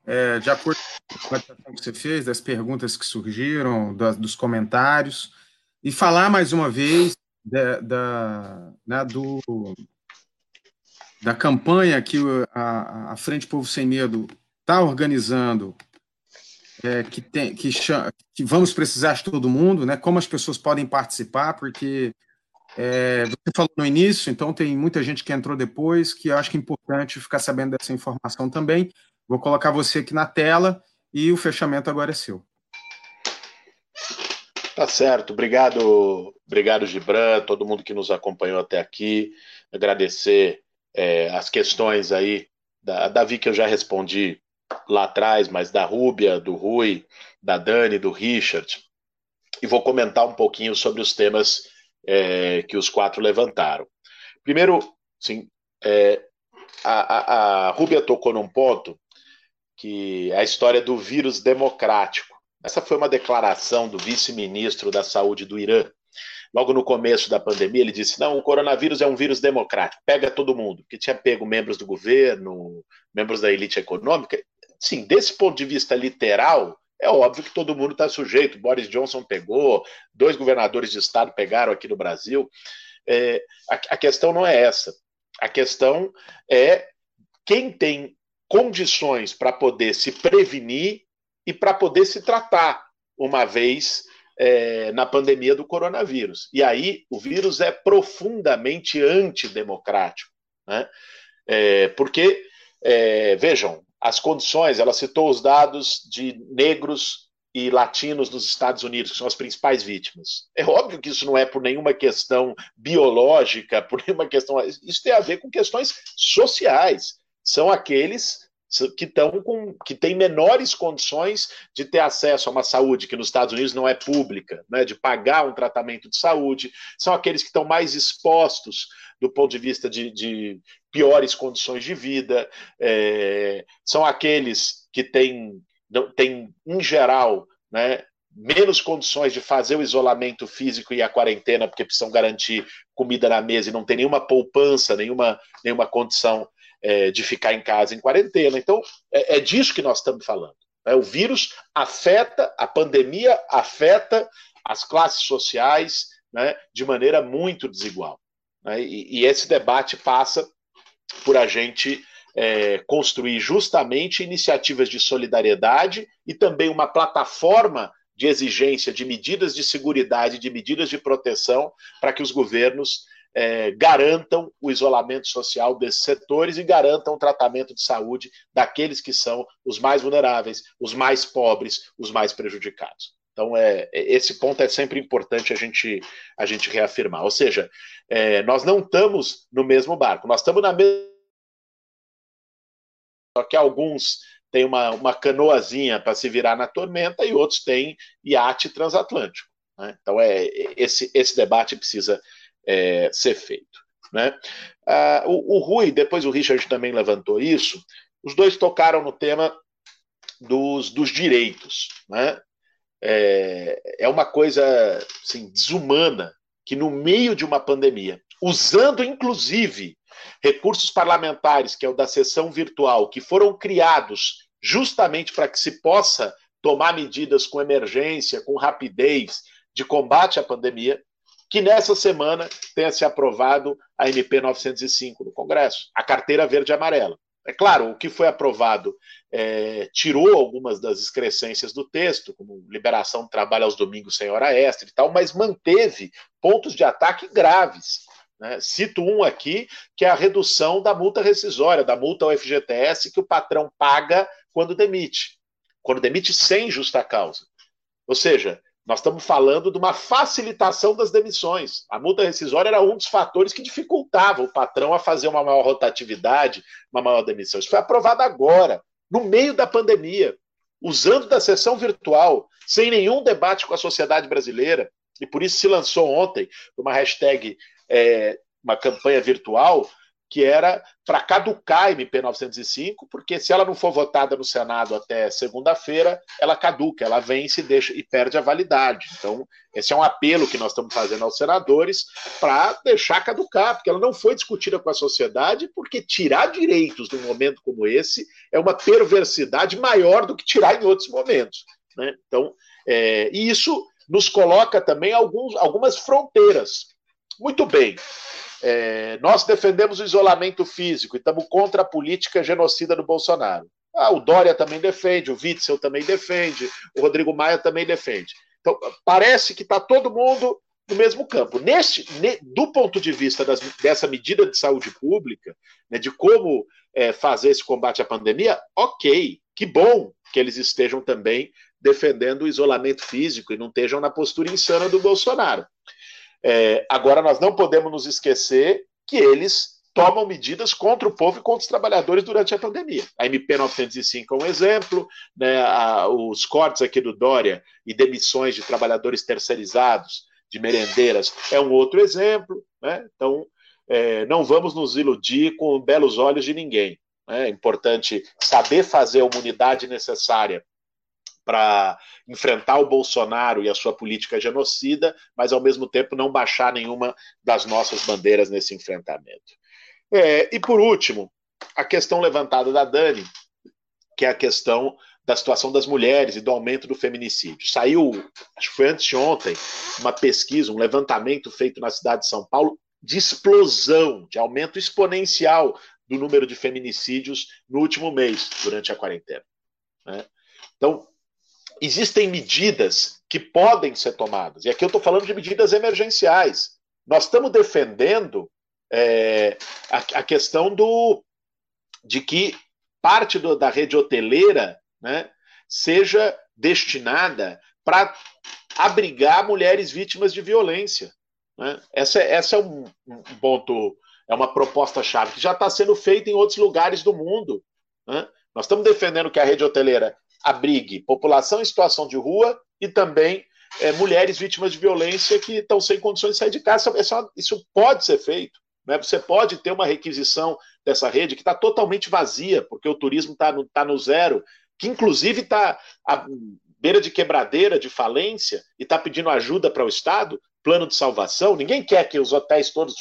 Speaker 2: é, de acordo com a que você fez, das perguntas que surgiram, da, dos comentários, e falar mais uma vez da, da, né, do, da campanha que a, a Frente Povo Sem Medo está organizando é, que, tem, que, chama, que vamos precisar de todo mundo, né? Como as pessoas podem participar, porque é, você falou no início, então tem muita gente que entrou depois, que eu acho que é importante ficar sabendo dessa informação também. Vou colocar você aqui na tela e o fechamento agora é seu.
Speaker 3: Tá certo, obrigado, obrigado Gibran, todo mundo que nos acompanhou até aqui, agradecer é, as questões aí da Davi que eu já respondi lá atrás, mas da Rúbia, do Rui, da Dani, do Richard, e vou comentar um pouquinho sobre os temas é, que os quatro levantaram. Primeiro, sim, é, a, a, a Rúbia tocou num ponto que é a história do vírus democrático. Essa foi uma declaração do vice-ministro da Saúde do Irã, logo no começo da pandemia, ele disse: não, o coronavírus é um vírus democrático, pega todo mundo, que tinha pego membros do governo, membros da elite econômica. Sim, desse ponto de vista literal, é óbvio que todo mundo está sujeito. Boris Johnson pegou, dois governadores de estado pegaram aqui no Brasil. É, a, a questão não é essa. A questão é quem tem condições para poder se prevenir e para poder se tratar, uma vez é, na pandemia do coronavírus. E aí o vírus é profundamente antidemocrático. Né? É, porque, é, vejam, as condições, ela citou os dados de negros e latinos nos Estados Unidos, que são as principais vítimas. É óbvio que isso não é por nenhuma questão biológica, por nenhuma questão. Isso tem a ver com questões sociais. São aqueles que estão com que têm menores condições de ter acesso a uma saúde que nos Estados Unidos não é pública, né, de pagar um tratamento de saúde, são aqueles que estão mais expostos do ponto de vista de, de piores condições de vida, é, são aqueles que têm, têm em geral, né, menos condições de fazer o isolamento físico e a quarentena, porque precisam garantir comida na mesa e não tem nenhuma poupança, nenhuma, nenhuma condição é, de ficar em casa em quarentena. Então, é, é disso que nós estamos falando. Né? O vírus afeta, a pandemia afeta as classes sociais né, de maneira muito desigual. Né? E, e, esse debate passa por a gente é, construir justamente iniciativas de solidariedade e também uma plataforma de exigência de medidas de segurança, de medidas de proteção, para que os governos é, garantam o isolamento social desses setores e garantam o tratamento de saúde daqueles que são os mais vulneráveis, os mais pobres, os mais prejudicados. Então, é, é esse ponto é sempre importante a gente, a gente reafirmar. Ou seja, é, nós não estamos no mesmo barco, nós estamos na mesma. Só que alguns têm uma, uma canoazinha para se virar na tormenta e outros têm iate transatlântico. Né? Então, é, esse, esse debate precisa é, ser feito. Né? Ah, o, o Rui, depois o Richard também levantou isso, os dois tocaram no tema dos, dos direitos. Né? É, é uma coisa assim, desumana que, no meio de uma pandemia, usando inclusive recursos parlamentares, que é o da sessão virtual, que foram criados justamente para que se possa tomar medidas com emergência, com rapidez de combate à pandemia, que nessa semana tenha se aprovado a MP 905 no Congresso, a carteira verde e amarela. É claro, o que foi aprovado é, tirou algumas das excrescências do texto, como liberação de trabalho aos domingos sem hora extra e tal, mas manteve pontos de ataque graves. Né? Cito um aqui, que é a redução da multa rescisória, da multa ao FGTS que o patrão paga quando demite, quando demite sem justa causa. Ou seja, nós estamos falando de uma facilitação das demissões. A multa rescisória era um dos fatores que dificultava o patrão a fazer uma maior rotatividade, uma maior demissão. Isso foi aprovado agora, no meio da pandemia, usando da sessão virtual, sem nenhum debate com a sociedade brasileira. E por isso se lançou ontem uma hashtag, é, uma campanha virtual, que era para caducar a MP 905, porque se ela não for votada no Senado até segunda-feira, ela caduca, ela vence e, deixa, e perde a validade. Então, esse é um apelo que nós estamos fazendo aos senadores para deixar caducar, porque ela não foi discutida com a sociedade, porque tirar direitos num momento como esse é uma perversidade maior do que tirar em outros momentos. Né? Então, é, e isso nos coloca também alguns, algumas fronteiras. Muito bem. É, nós defendemos o isolamento físico e estamos contra a política genocida do Bolsonaro. Ah, o Dória também defende, o Witzel também defende, o Rodrigo Maia também defende. Então, parece que está todo mundo no mesmo campo. Neste, ne, do ponto de vista das, dessa medida de saúde pública, né, de como é, fazer esse combate à pandemia, ok, que bom que eles estejam também defendendo o isolamento físico e não estejam na postura insana do Bolsonaro. É, agora, nós não podemos nos esquecer que eles tomam medidas contra o povo e contra os trabalhadores durante a pandemia. A MP 905 é um exemplo, né, a, os cortes aqui do Dória e demissões de trabalhadores terceirizados, de merendeiras, é um outro exemplo. Né? Então, é, não vamos nos iludir com belos olhos de ninguém. Né? É importante saber fazer a unidade necessária para enfrentar o Bolsonaro e a sua política genocida, mas ao mesmo tempo não baixar nenhuma das nossas bandeiras nesse enfrentamento. É, e por último, a questão levantada da Dani, que é a questão da situação das mulheres e do aumento do feminicídio. Saiu, acho que foi antes de ontem, uma pesquisa, um levantamento feito na cidade de São Paulo de explosão, de aumento exponencial do número de feminicídios no último mês, durante a quarentena. Né? Então, existem medidas que podem ser tomadas, e aqui eu estou falando de medidas emergenciais. Nós estamos defendendo é, a, a, questão do, de que parte do, da rede hoteleira né, seja destinada para abrigar mulheres vítimas de violência. Né? Essa, essa é um, um ponto, é uma proposta-chave que já está sendo feita em outros lugares do mundo. Né? Nós estamos defendendo que a rede hoteleira abrigue população em situação de rua e também é, mulheres vítimas de violência que estão sem condições de sair de casa. Isso, isso pode ser feito. Né? Você pode ter uma requisição dessa rede que está totalmente vazia, porque o turismo está no, tá no zero, que inclusive está à beira de quebradeira, de falência, e está pedindo ajuda para o Estado, plano de salvação. Ninguém quer que os hotéis todos.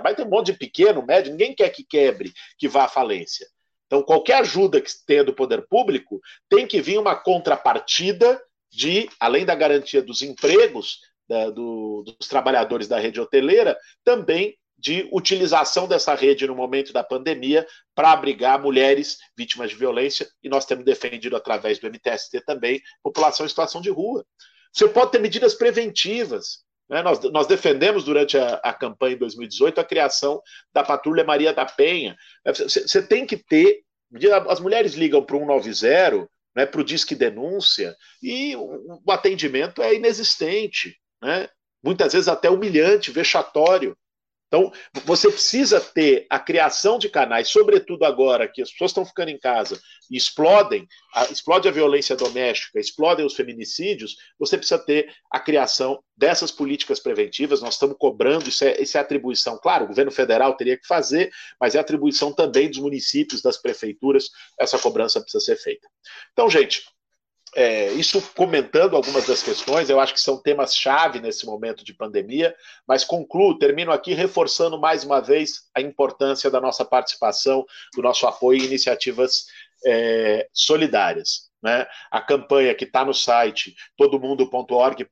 Speaker 3: Vai ter um monte de pequeno, médio, ninguém quer que quebre, que vá à falência. Então, qualquer ajuda que tenha do poder público tem que vir uma contrapartida de, além da garantia dos empregos da, do, dos trabalhadores da rede hoteleira, também de utilização dessa rede no momento da pandemia para abrigar mulheres vítimas de violência, e nós temos defendido através do MTST também população em situação de rua. Você pode ter medidas preventivas. Né? Nós, nós, defendemos durante a, a, campanha em 2018 a criação da Patrulha Maria da Penha. Você, tem que ter. As mulheres ligam para o 190, né, para o Disque Denúncia, e o, o atendimento é inexistente. Né? Muitas vezes até humilhante, vexatório. Então, você precisa ter a criação de canais, sobretudo agora que as pessoas estão ficando em casa e explodem, a, explode a violência doméstica, explodem os feminicídios, você precisa ter a criação dessas políticas preventivas. Nós estamos cobrando, isso é, isso é atribuição, claro, o governo federal teria que fazer, mas é atribuição também dos municípios, das prefeituras, essa cobrança precisa ser feita. Então, gente, é, isso comentando algumas das questões, eu acho que são temas-chave nesse momento de pandemia, mas concluo, termino aqui reforçando mais uma vez a importância da nossa participação, do nosso apoio em iniciativas é, solidárias. Né? A campanha que está no site todomundo.org.br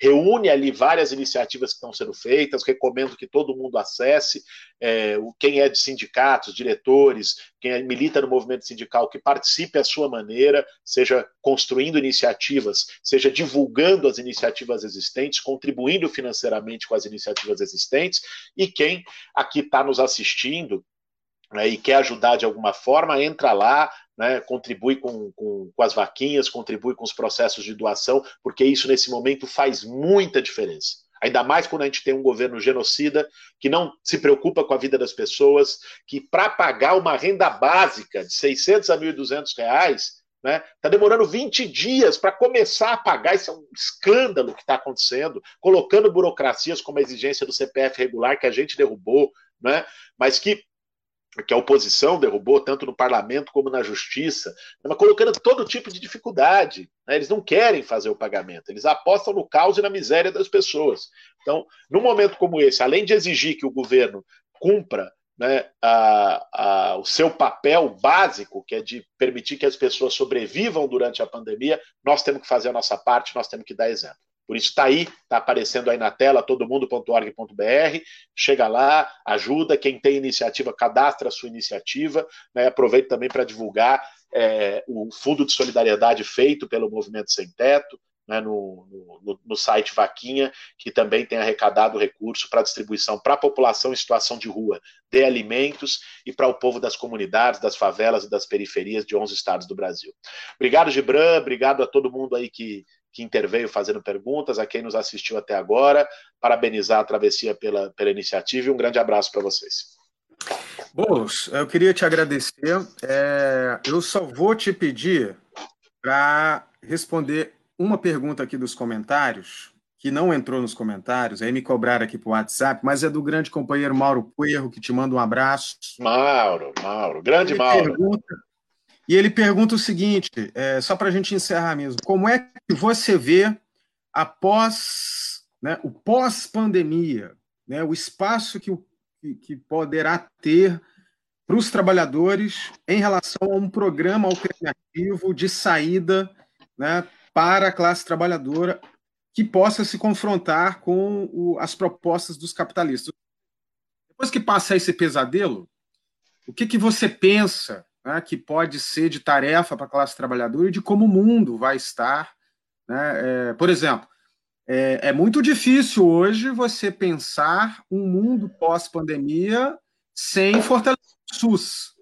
Speaker 3: reúne ali várias iniciativas que estão sendo feitas. Recomendo que todo mundo acesse. É, quem é de sindicatos, diretores, quem é, milita no movimento sindical, que participe à sua maneira, seja construindo iniciativas, seja divulgando as iniciativas existentes, contribuindo financeiramente com as iniciativas existentes. E quem aqui está nos assistindo né, e quer ajudar de alguma forma, entra lá, né, contribui com, com, com, as vaquinhas, contribui com os processos de doação, porque isso nesse momento faz muita diferença. Ainda mais quando a gente tem um governo genocida que não se preocupa com a vida das pessoas, que para pagar uma renda básica de 600 a 1.200 reais, né, tá demorando 20 dias para começar a pagar. Isso é um escândalo que está acontecendo, colocando burocracias como a exigência do CPF regular que a gente derrubou, né, mas que que a oposição derrubou, tanto no parlamento como na justiça, mas colocando todo tipo de dificuldade. Né? Eles não querem fazer o pagamento, eles apostam no caos e na miséria das pessoas. Então, num momento como esse, além de exigir que o governo cumpra né, a, a, o seu papel básico, que é de permitir que as pessoas sobrevivam durante a pandemia, nós temos que fazer a nossa parte, nós temos que dar exemplo. Por isso está aí, está aparecendo aí na tela, todomundo.org.br. Chega lá, ajuda. Quem tem iniciativa, cadastra a sua iniciativa. Né? Aproveita também para divulgar é, o fundo de solidariedade feito pelo Movimento Sem Teto. Né, no, no, no, site Vaquinha, que também tem arrecadado recurso para distribuição para a população em situação de rua de alimentos e para o povo das comunidades, das favelas e das periferias de 11 estados do Brasil. Obrigado, Gibran, obrigado a todo mundo aí que que interveio fazendo perguntas, a quem nos assistiu até agora, parabenizar a Travessia pela, pela iniciativa e um grande abraço para vocês.
Speaker 2: Bolos, eu queria te agradecer. É, eu só vou te pedir para responder uma pergunta aqui dos comentários, que não entrou nos comentários, aí me cobraram aqui para o WhatsApp, mas é do grande companheiro Mauro Puerro, que te manda um abraço.
Speaker 3: Mauro, Mauro, grande Ele Mauro.
Speaker 2: Pergunta E ele pergunta o seguinte, é, só para a gente encerrar mesmo: como é que você vê após né, o pós-pandemia, né, o espaço que, que, poderá ter para os trabalhadores em relação a um programa alternativo de saída né, para a classe trabalhadora que possa se confrontar com o, as propostas dos capitalistas. Depois que passa esse pesadelo, o que, que você pensa né, que pode ser de tarefa para a classe trabalhadora e de como o mundo vai estar? Né? É, por exemplo, é, é muito difícil hoje você pensar um mundo pós-pandemia sem fortalecer o SUS.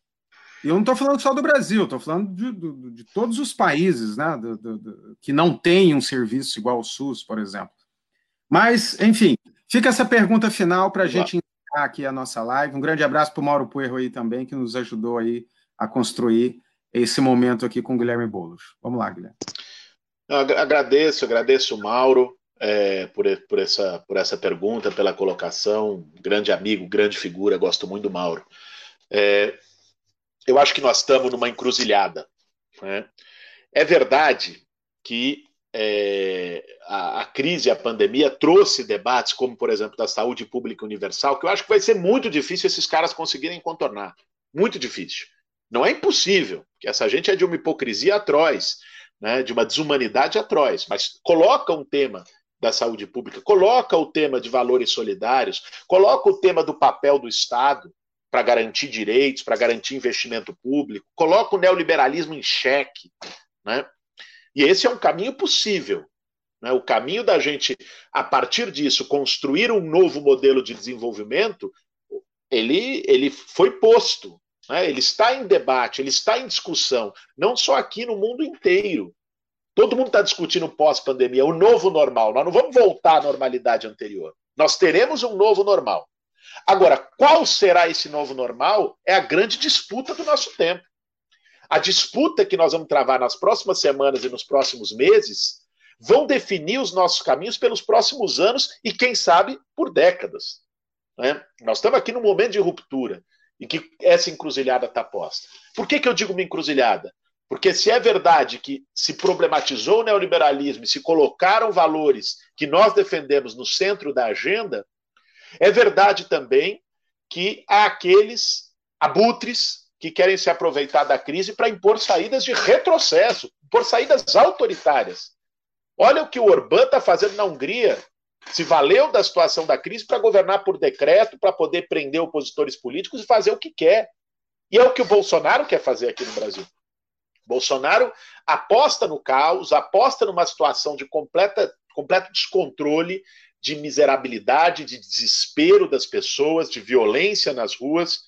Speaker 2: E eu não estou falando só do Brasil, estou falando de, de, de, todos os países né, do, do, que não têm um serviço igual ao SUS, por exemplo. Mas, enfim, fica essa pergunta final para a gente encerrar aqui a nossa live. Um grande abraço para o Mauro Puerro aí também, que nos ajudou aí a construir esse momento aqui com o Guilherme Boulos. Vamos lá, Guilherme.
Speaker 3: agradeço, agradeço o Mauro é, por, por, essa, por essa pergunta, pela colocação. Grande amigo, grande figura, gosto muito do Mauro. É, eu acho que nós estamos numa encruzilhada. Né? É verdade que é, a, a, crise, a pandemia trouxe debates, como por exemplo da saúde pública universal, que eu acho que vai ser muito difícil esses caras conseguirem contornar. Muito difícil. Não é impossível, porque essa gente é de uma hipocrisia atroz, né, de uma desumanidade atroz, mas coloca um tema da saúde pública, coloca o tema de valores solidários, coloca o tema do papel do Estado para garantir direitos, para garantir investimento público, coloca o neoliberalismo em xeque. Né? E esse é um caminho possível. Né? O caminho da gente, a partir disso, construir um novo modelo de desenvolvimento, ele, ele foi posto. Né? Ele está em debate, ele está em discussão, não só aqui no mundo inteiro. Todo mundo está discutindo pós-pandemia, o novo normal. Nós não vamos voltar à normalidade anterior. Nós teremos um novo normal. Agora, qual será esse novo normal é a grande disputa do nosso tempo. A disputa que nós vamos travar nas próximas semanas e nos próximos meses vão definir os nossos caminhos pelos próximos anos e, quem sabe, por décadas. Né? Nós estamos aqui num momento de ruptura em que essa encruzilhada está posta. Por que, que eu digo uma encruzilhada? Porque se é verdade que se problematizou o neoliberalismo e se colocaram valores que nós defendemos no centro da agenda, é verdade também que há aqueles abutres que querem se aproveitar da crise para impor saídas de retrocesso, impor saídas autoritárias. Olha o que o Orbán está fazendo na Hungria. Se valeu da situação da crise para governar por decreto, para poder prender opositores políticos e fazer o que quer. E é o que o Bolsonaro quer fazer aqui no Brasil. Bolsonaro aposta no caos, aposta numa situação de completa, completo descontrole, de miserabilidade, de desespero das pessoas, de violência nas ruas.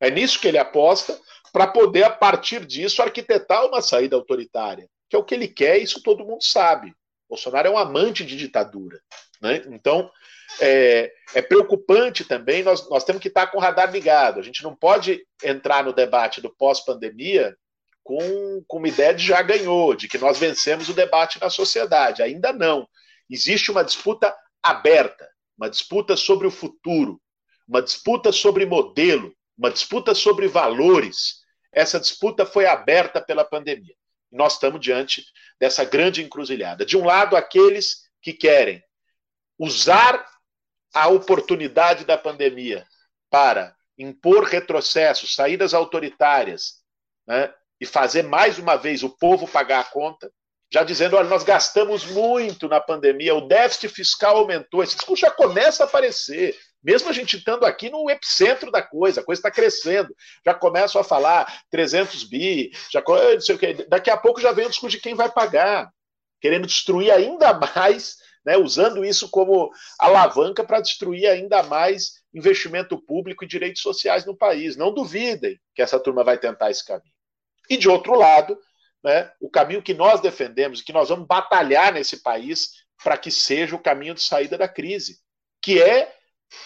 Speaker 3: É nisso que ele aposta, para poder, a partir disso, arquitetar uma saída autoritária, que é o que ele quer, isso todo mundo sabe. Bolsonaro é um amante de ditadura. Né? Então, é, é, preocupante também, nós, nós temos que estar com o radar ligado. A gente não pode entrar no debate do pós-pandemia com, com uma ideia de já ganhou, de que nós vencemos o debate na sociedade. Ainda não. Existe uma disputa aberta, uma disputa sobre o futuro, uma disputa sobre modelo, uma disputa sobre valores. Essa disputa foi aberta pela pandemia. Nós estamos diante dessa grande encruzilhada. De um lado, aqueles que querem usar a oportunidade da pandemia para impor retrocessos, saídas autoritárias, né, e fazer mais uma vez o povo pagar a conta, já dizendo: olha, nós gastamos muito na pandemia, o déficit fiscal aumentou. Esse discurso já começa a aparecer. Mesmo a gente estando aqui no epicentro da coisa, a coisa está crescendo. Já começam a falar 300 bi, já, não sei o quê. daqui a pouco já vem o discurso de quem vai pagar, querendo destruir ainda mais, né, usando isso como alavanca para destruir ainda mais investimento público e direitos sociais no país. Não duvidem que essa turma vai tentar esse caminho. E, de outro lado, né, o caminho que nós defendemos, que nós vamos batalhar nesse país para que seja o caminho de saída da crise, que é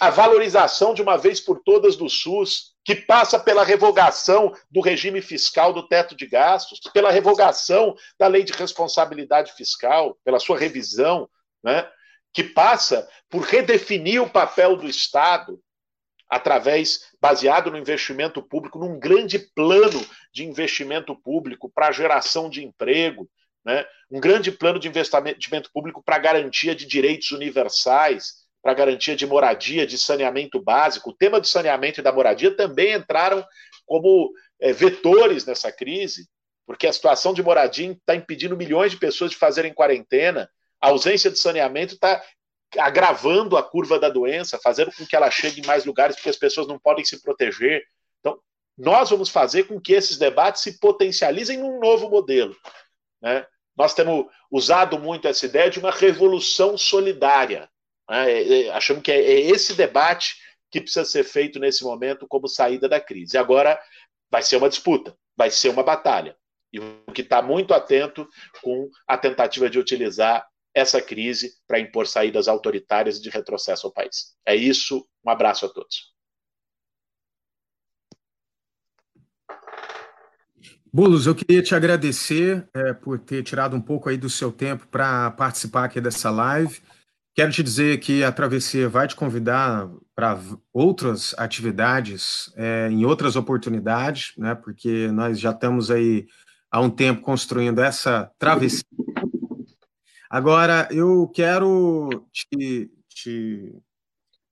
Speaker 3: a valorização de uma vez por todas do SUS, que passa pela revogação do regime fiscal do teto de gastos, pela revogação da lei de responsabilidade fiscal, pela sua revisão, né, que passa por redefinir o papel do Estado, através, baseado no investimento público, num grande plano de investimento público para geração de emprego, né? um grande plano de investimento público para garantia de direitos universais, para garantia de moradia, de saneamento básico. O tema do saneamento e da moradia também entraram como é, vetores nessa crise, porque a situação de moradia está impedindo milhões de pessoas de fazerem quarentena, a ausência de saneamento está agravando a curva da doença, fazendo com que ela chegue em mais lugares, porque as pessoas não podem se proteger. Então, nós vamos fazer com que esses debates se potencializem num novo modelo. Né? Nós temos usado muito essa ideia de uma revolução solidária, né? É, é, achamos que é, é esse debate que precisa ser feito nesse momento como saída da crise. Agora vai ser uma disputa, vai ser uma batalha. E o que está muito atento com a tentativa de utilizar essa crise para impor saídas autoritárias e de retrocesso ao país. É isso. Um abraço a todos.
Speaker 2: Bulos, eu queria te agradecer é, por ter tirado um pouco aí do seu tempo para participar aqui dessa live. Quero te dizer que a Travessia vai te convidar para outras atividades, é, em outras oportunidades, né? Porque nós já estamos aí há um tempo construindo essa travessia Agora, eu quero te, te,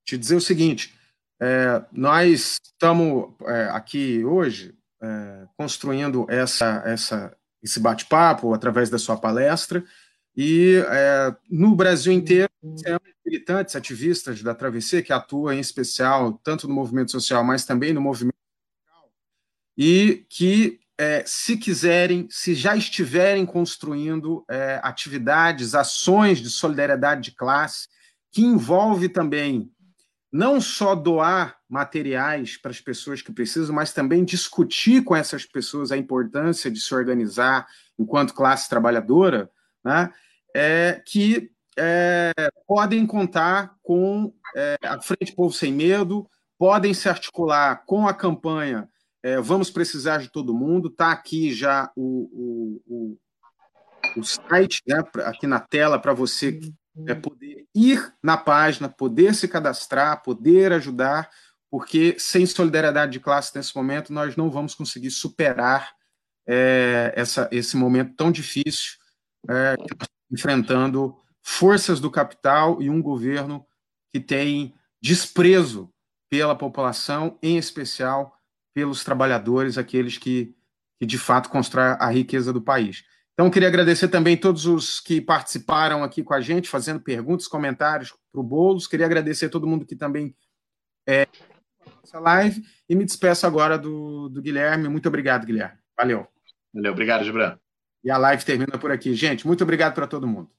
Speaker 2: te dizer o seguinte: é, nós estamos é, aqui hoje é, construindo essa, essa, esse bate-papo através da sua palestra, e é, no Brasil inteiro temos militantes, ativistas da Travessia, que atuam em especial tanto no movimento social, mas também no movimento e que é, se quiserem, se já estiverem construindo é, atividades, ações de solidariedade de classe, que envolve também não só doar materiais para as pessoas que precisam, mas também discutir com essas pessoas a importância de se organizar enquanto classe trabalhadora, né, é, que é, podem contar com é, a Frente Povo Sem Medo, podem se articular com a campanha é, vamos precisar de todo mundo. Está aqui já o, o, o, o site né, aqui na tela para você é, poder ir na página, poder se cadastrar, poder ajudar, porque sem solidariedade de classe nesse momento nós não vamos conseguir superar é, essa, esse momento tão difícil é, enfrentando forças do capital e um governo que tem desprezo pela população, em especial pelos trabalhadores, aqueles que, que de fato constroem a riqueza do país. Então, queria agradecer também todos os que participaram aqui com a gente, fazendo perguntas, comentários para o Boulos. Queria agradecer a todo mundo que também é essa live e me despeço agora do, do Guilherme. Muito obrigado, Guilherme. Valeu.
Speaker 3: Valeu, obrigado, Gibran.
Speaker 2: E a live termina por aqui. Gente, muito obrigado para todo mundo.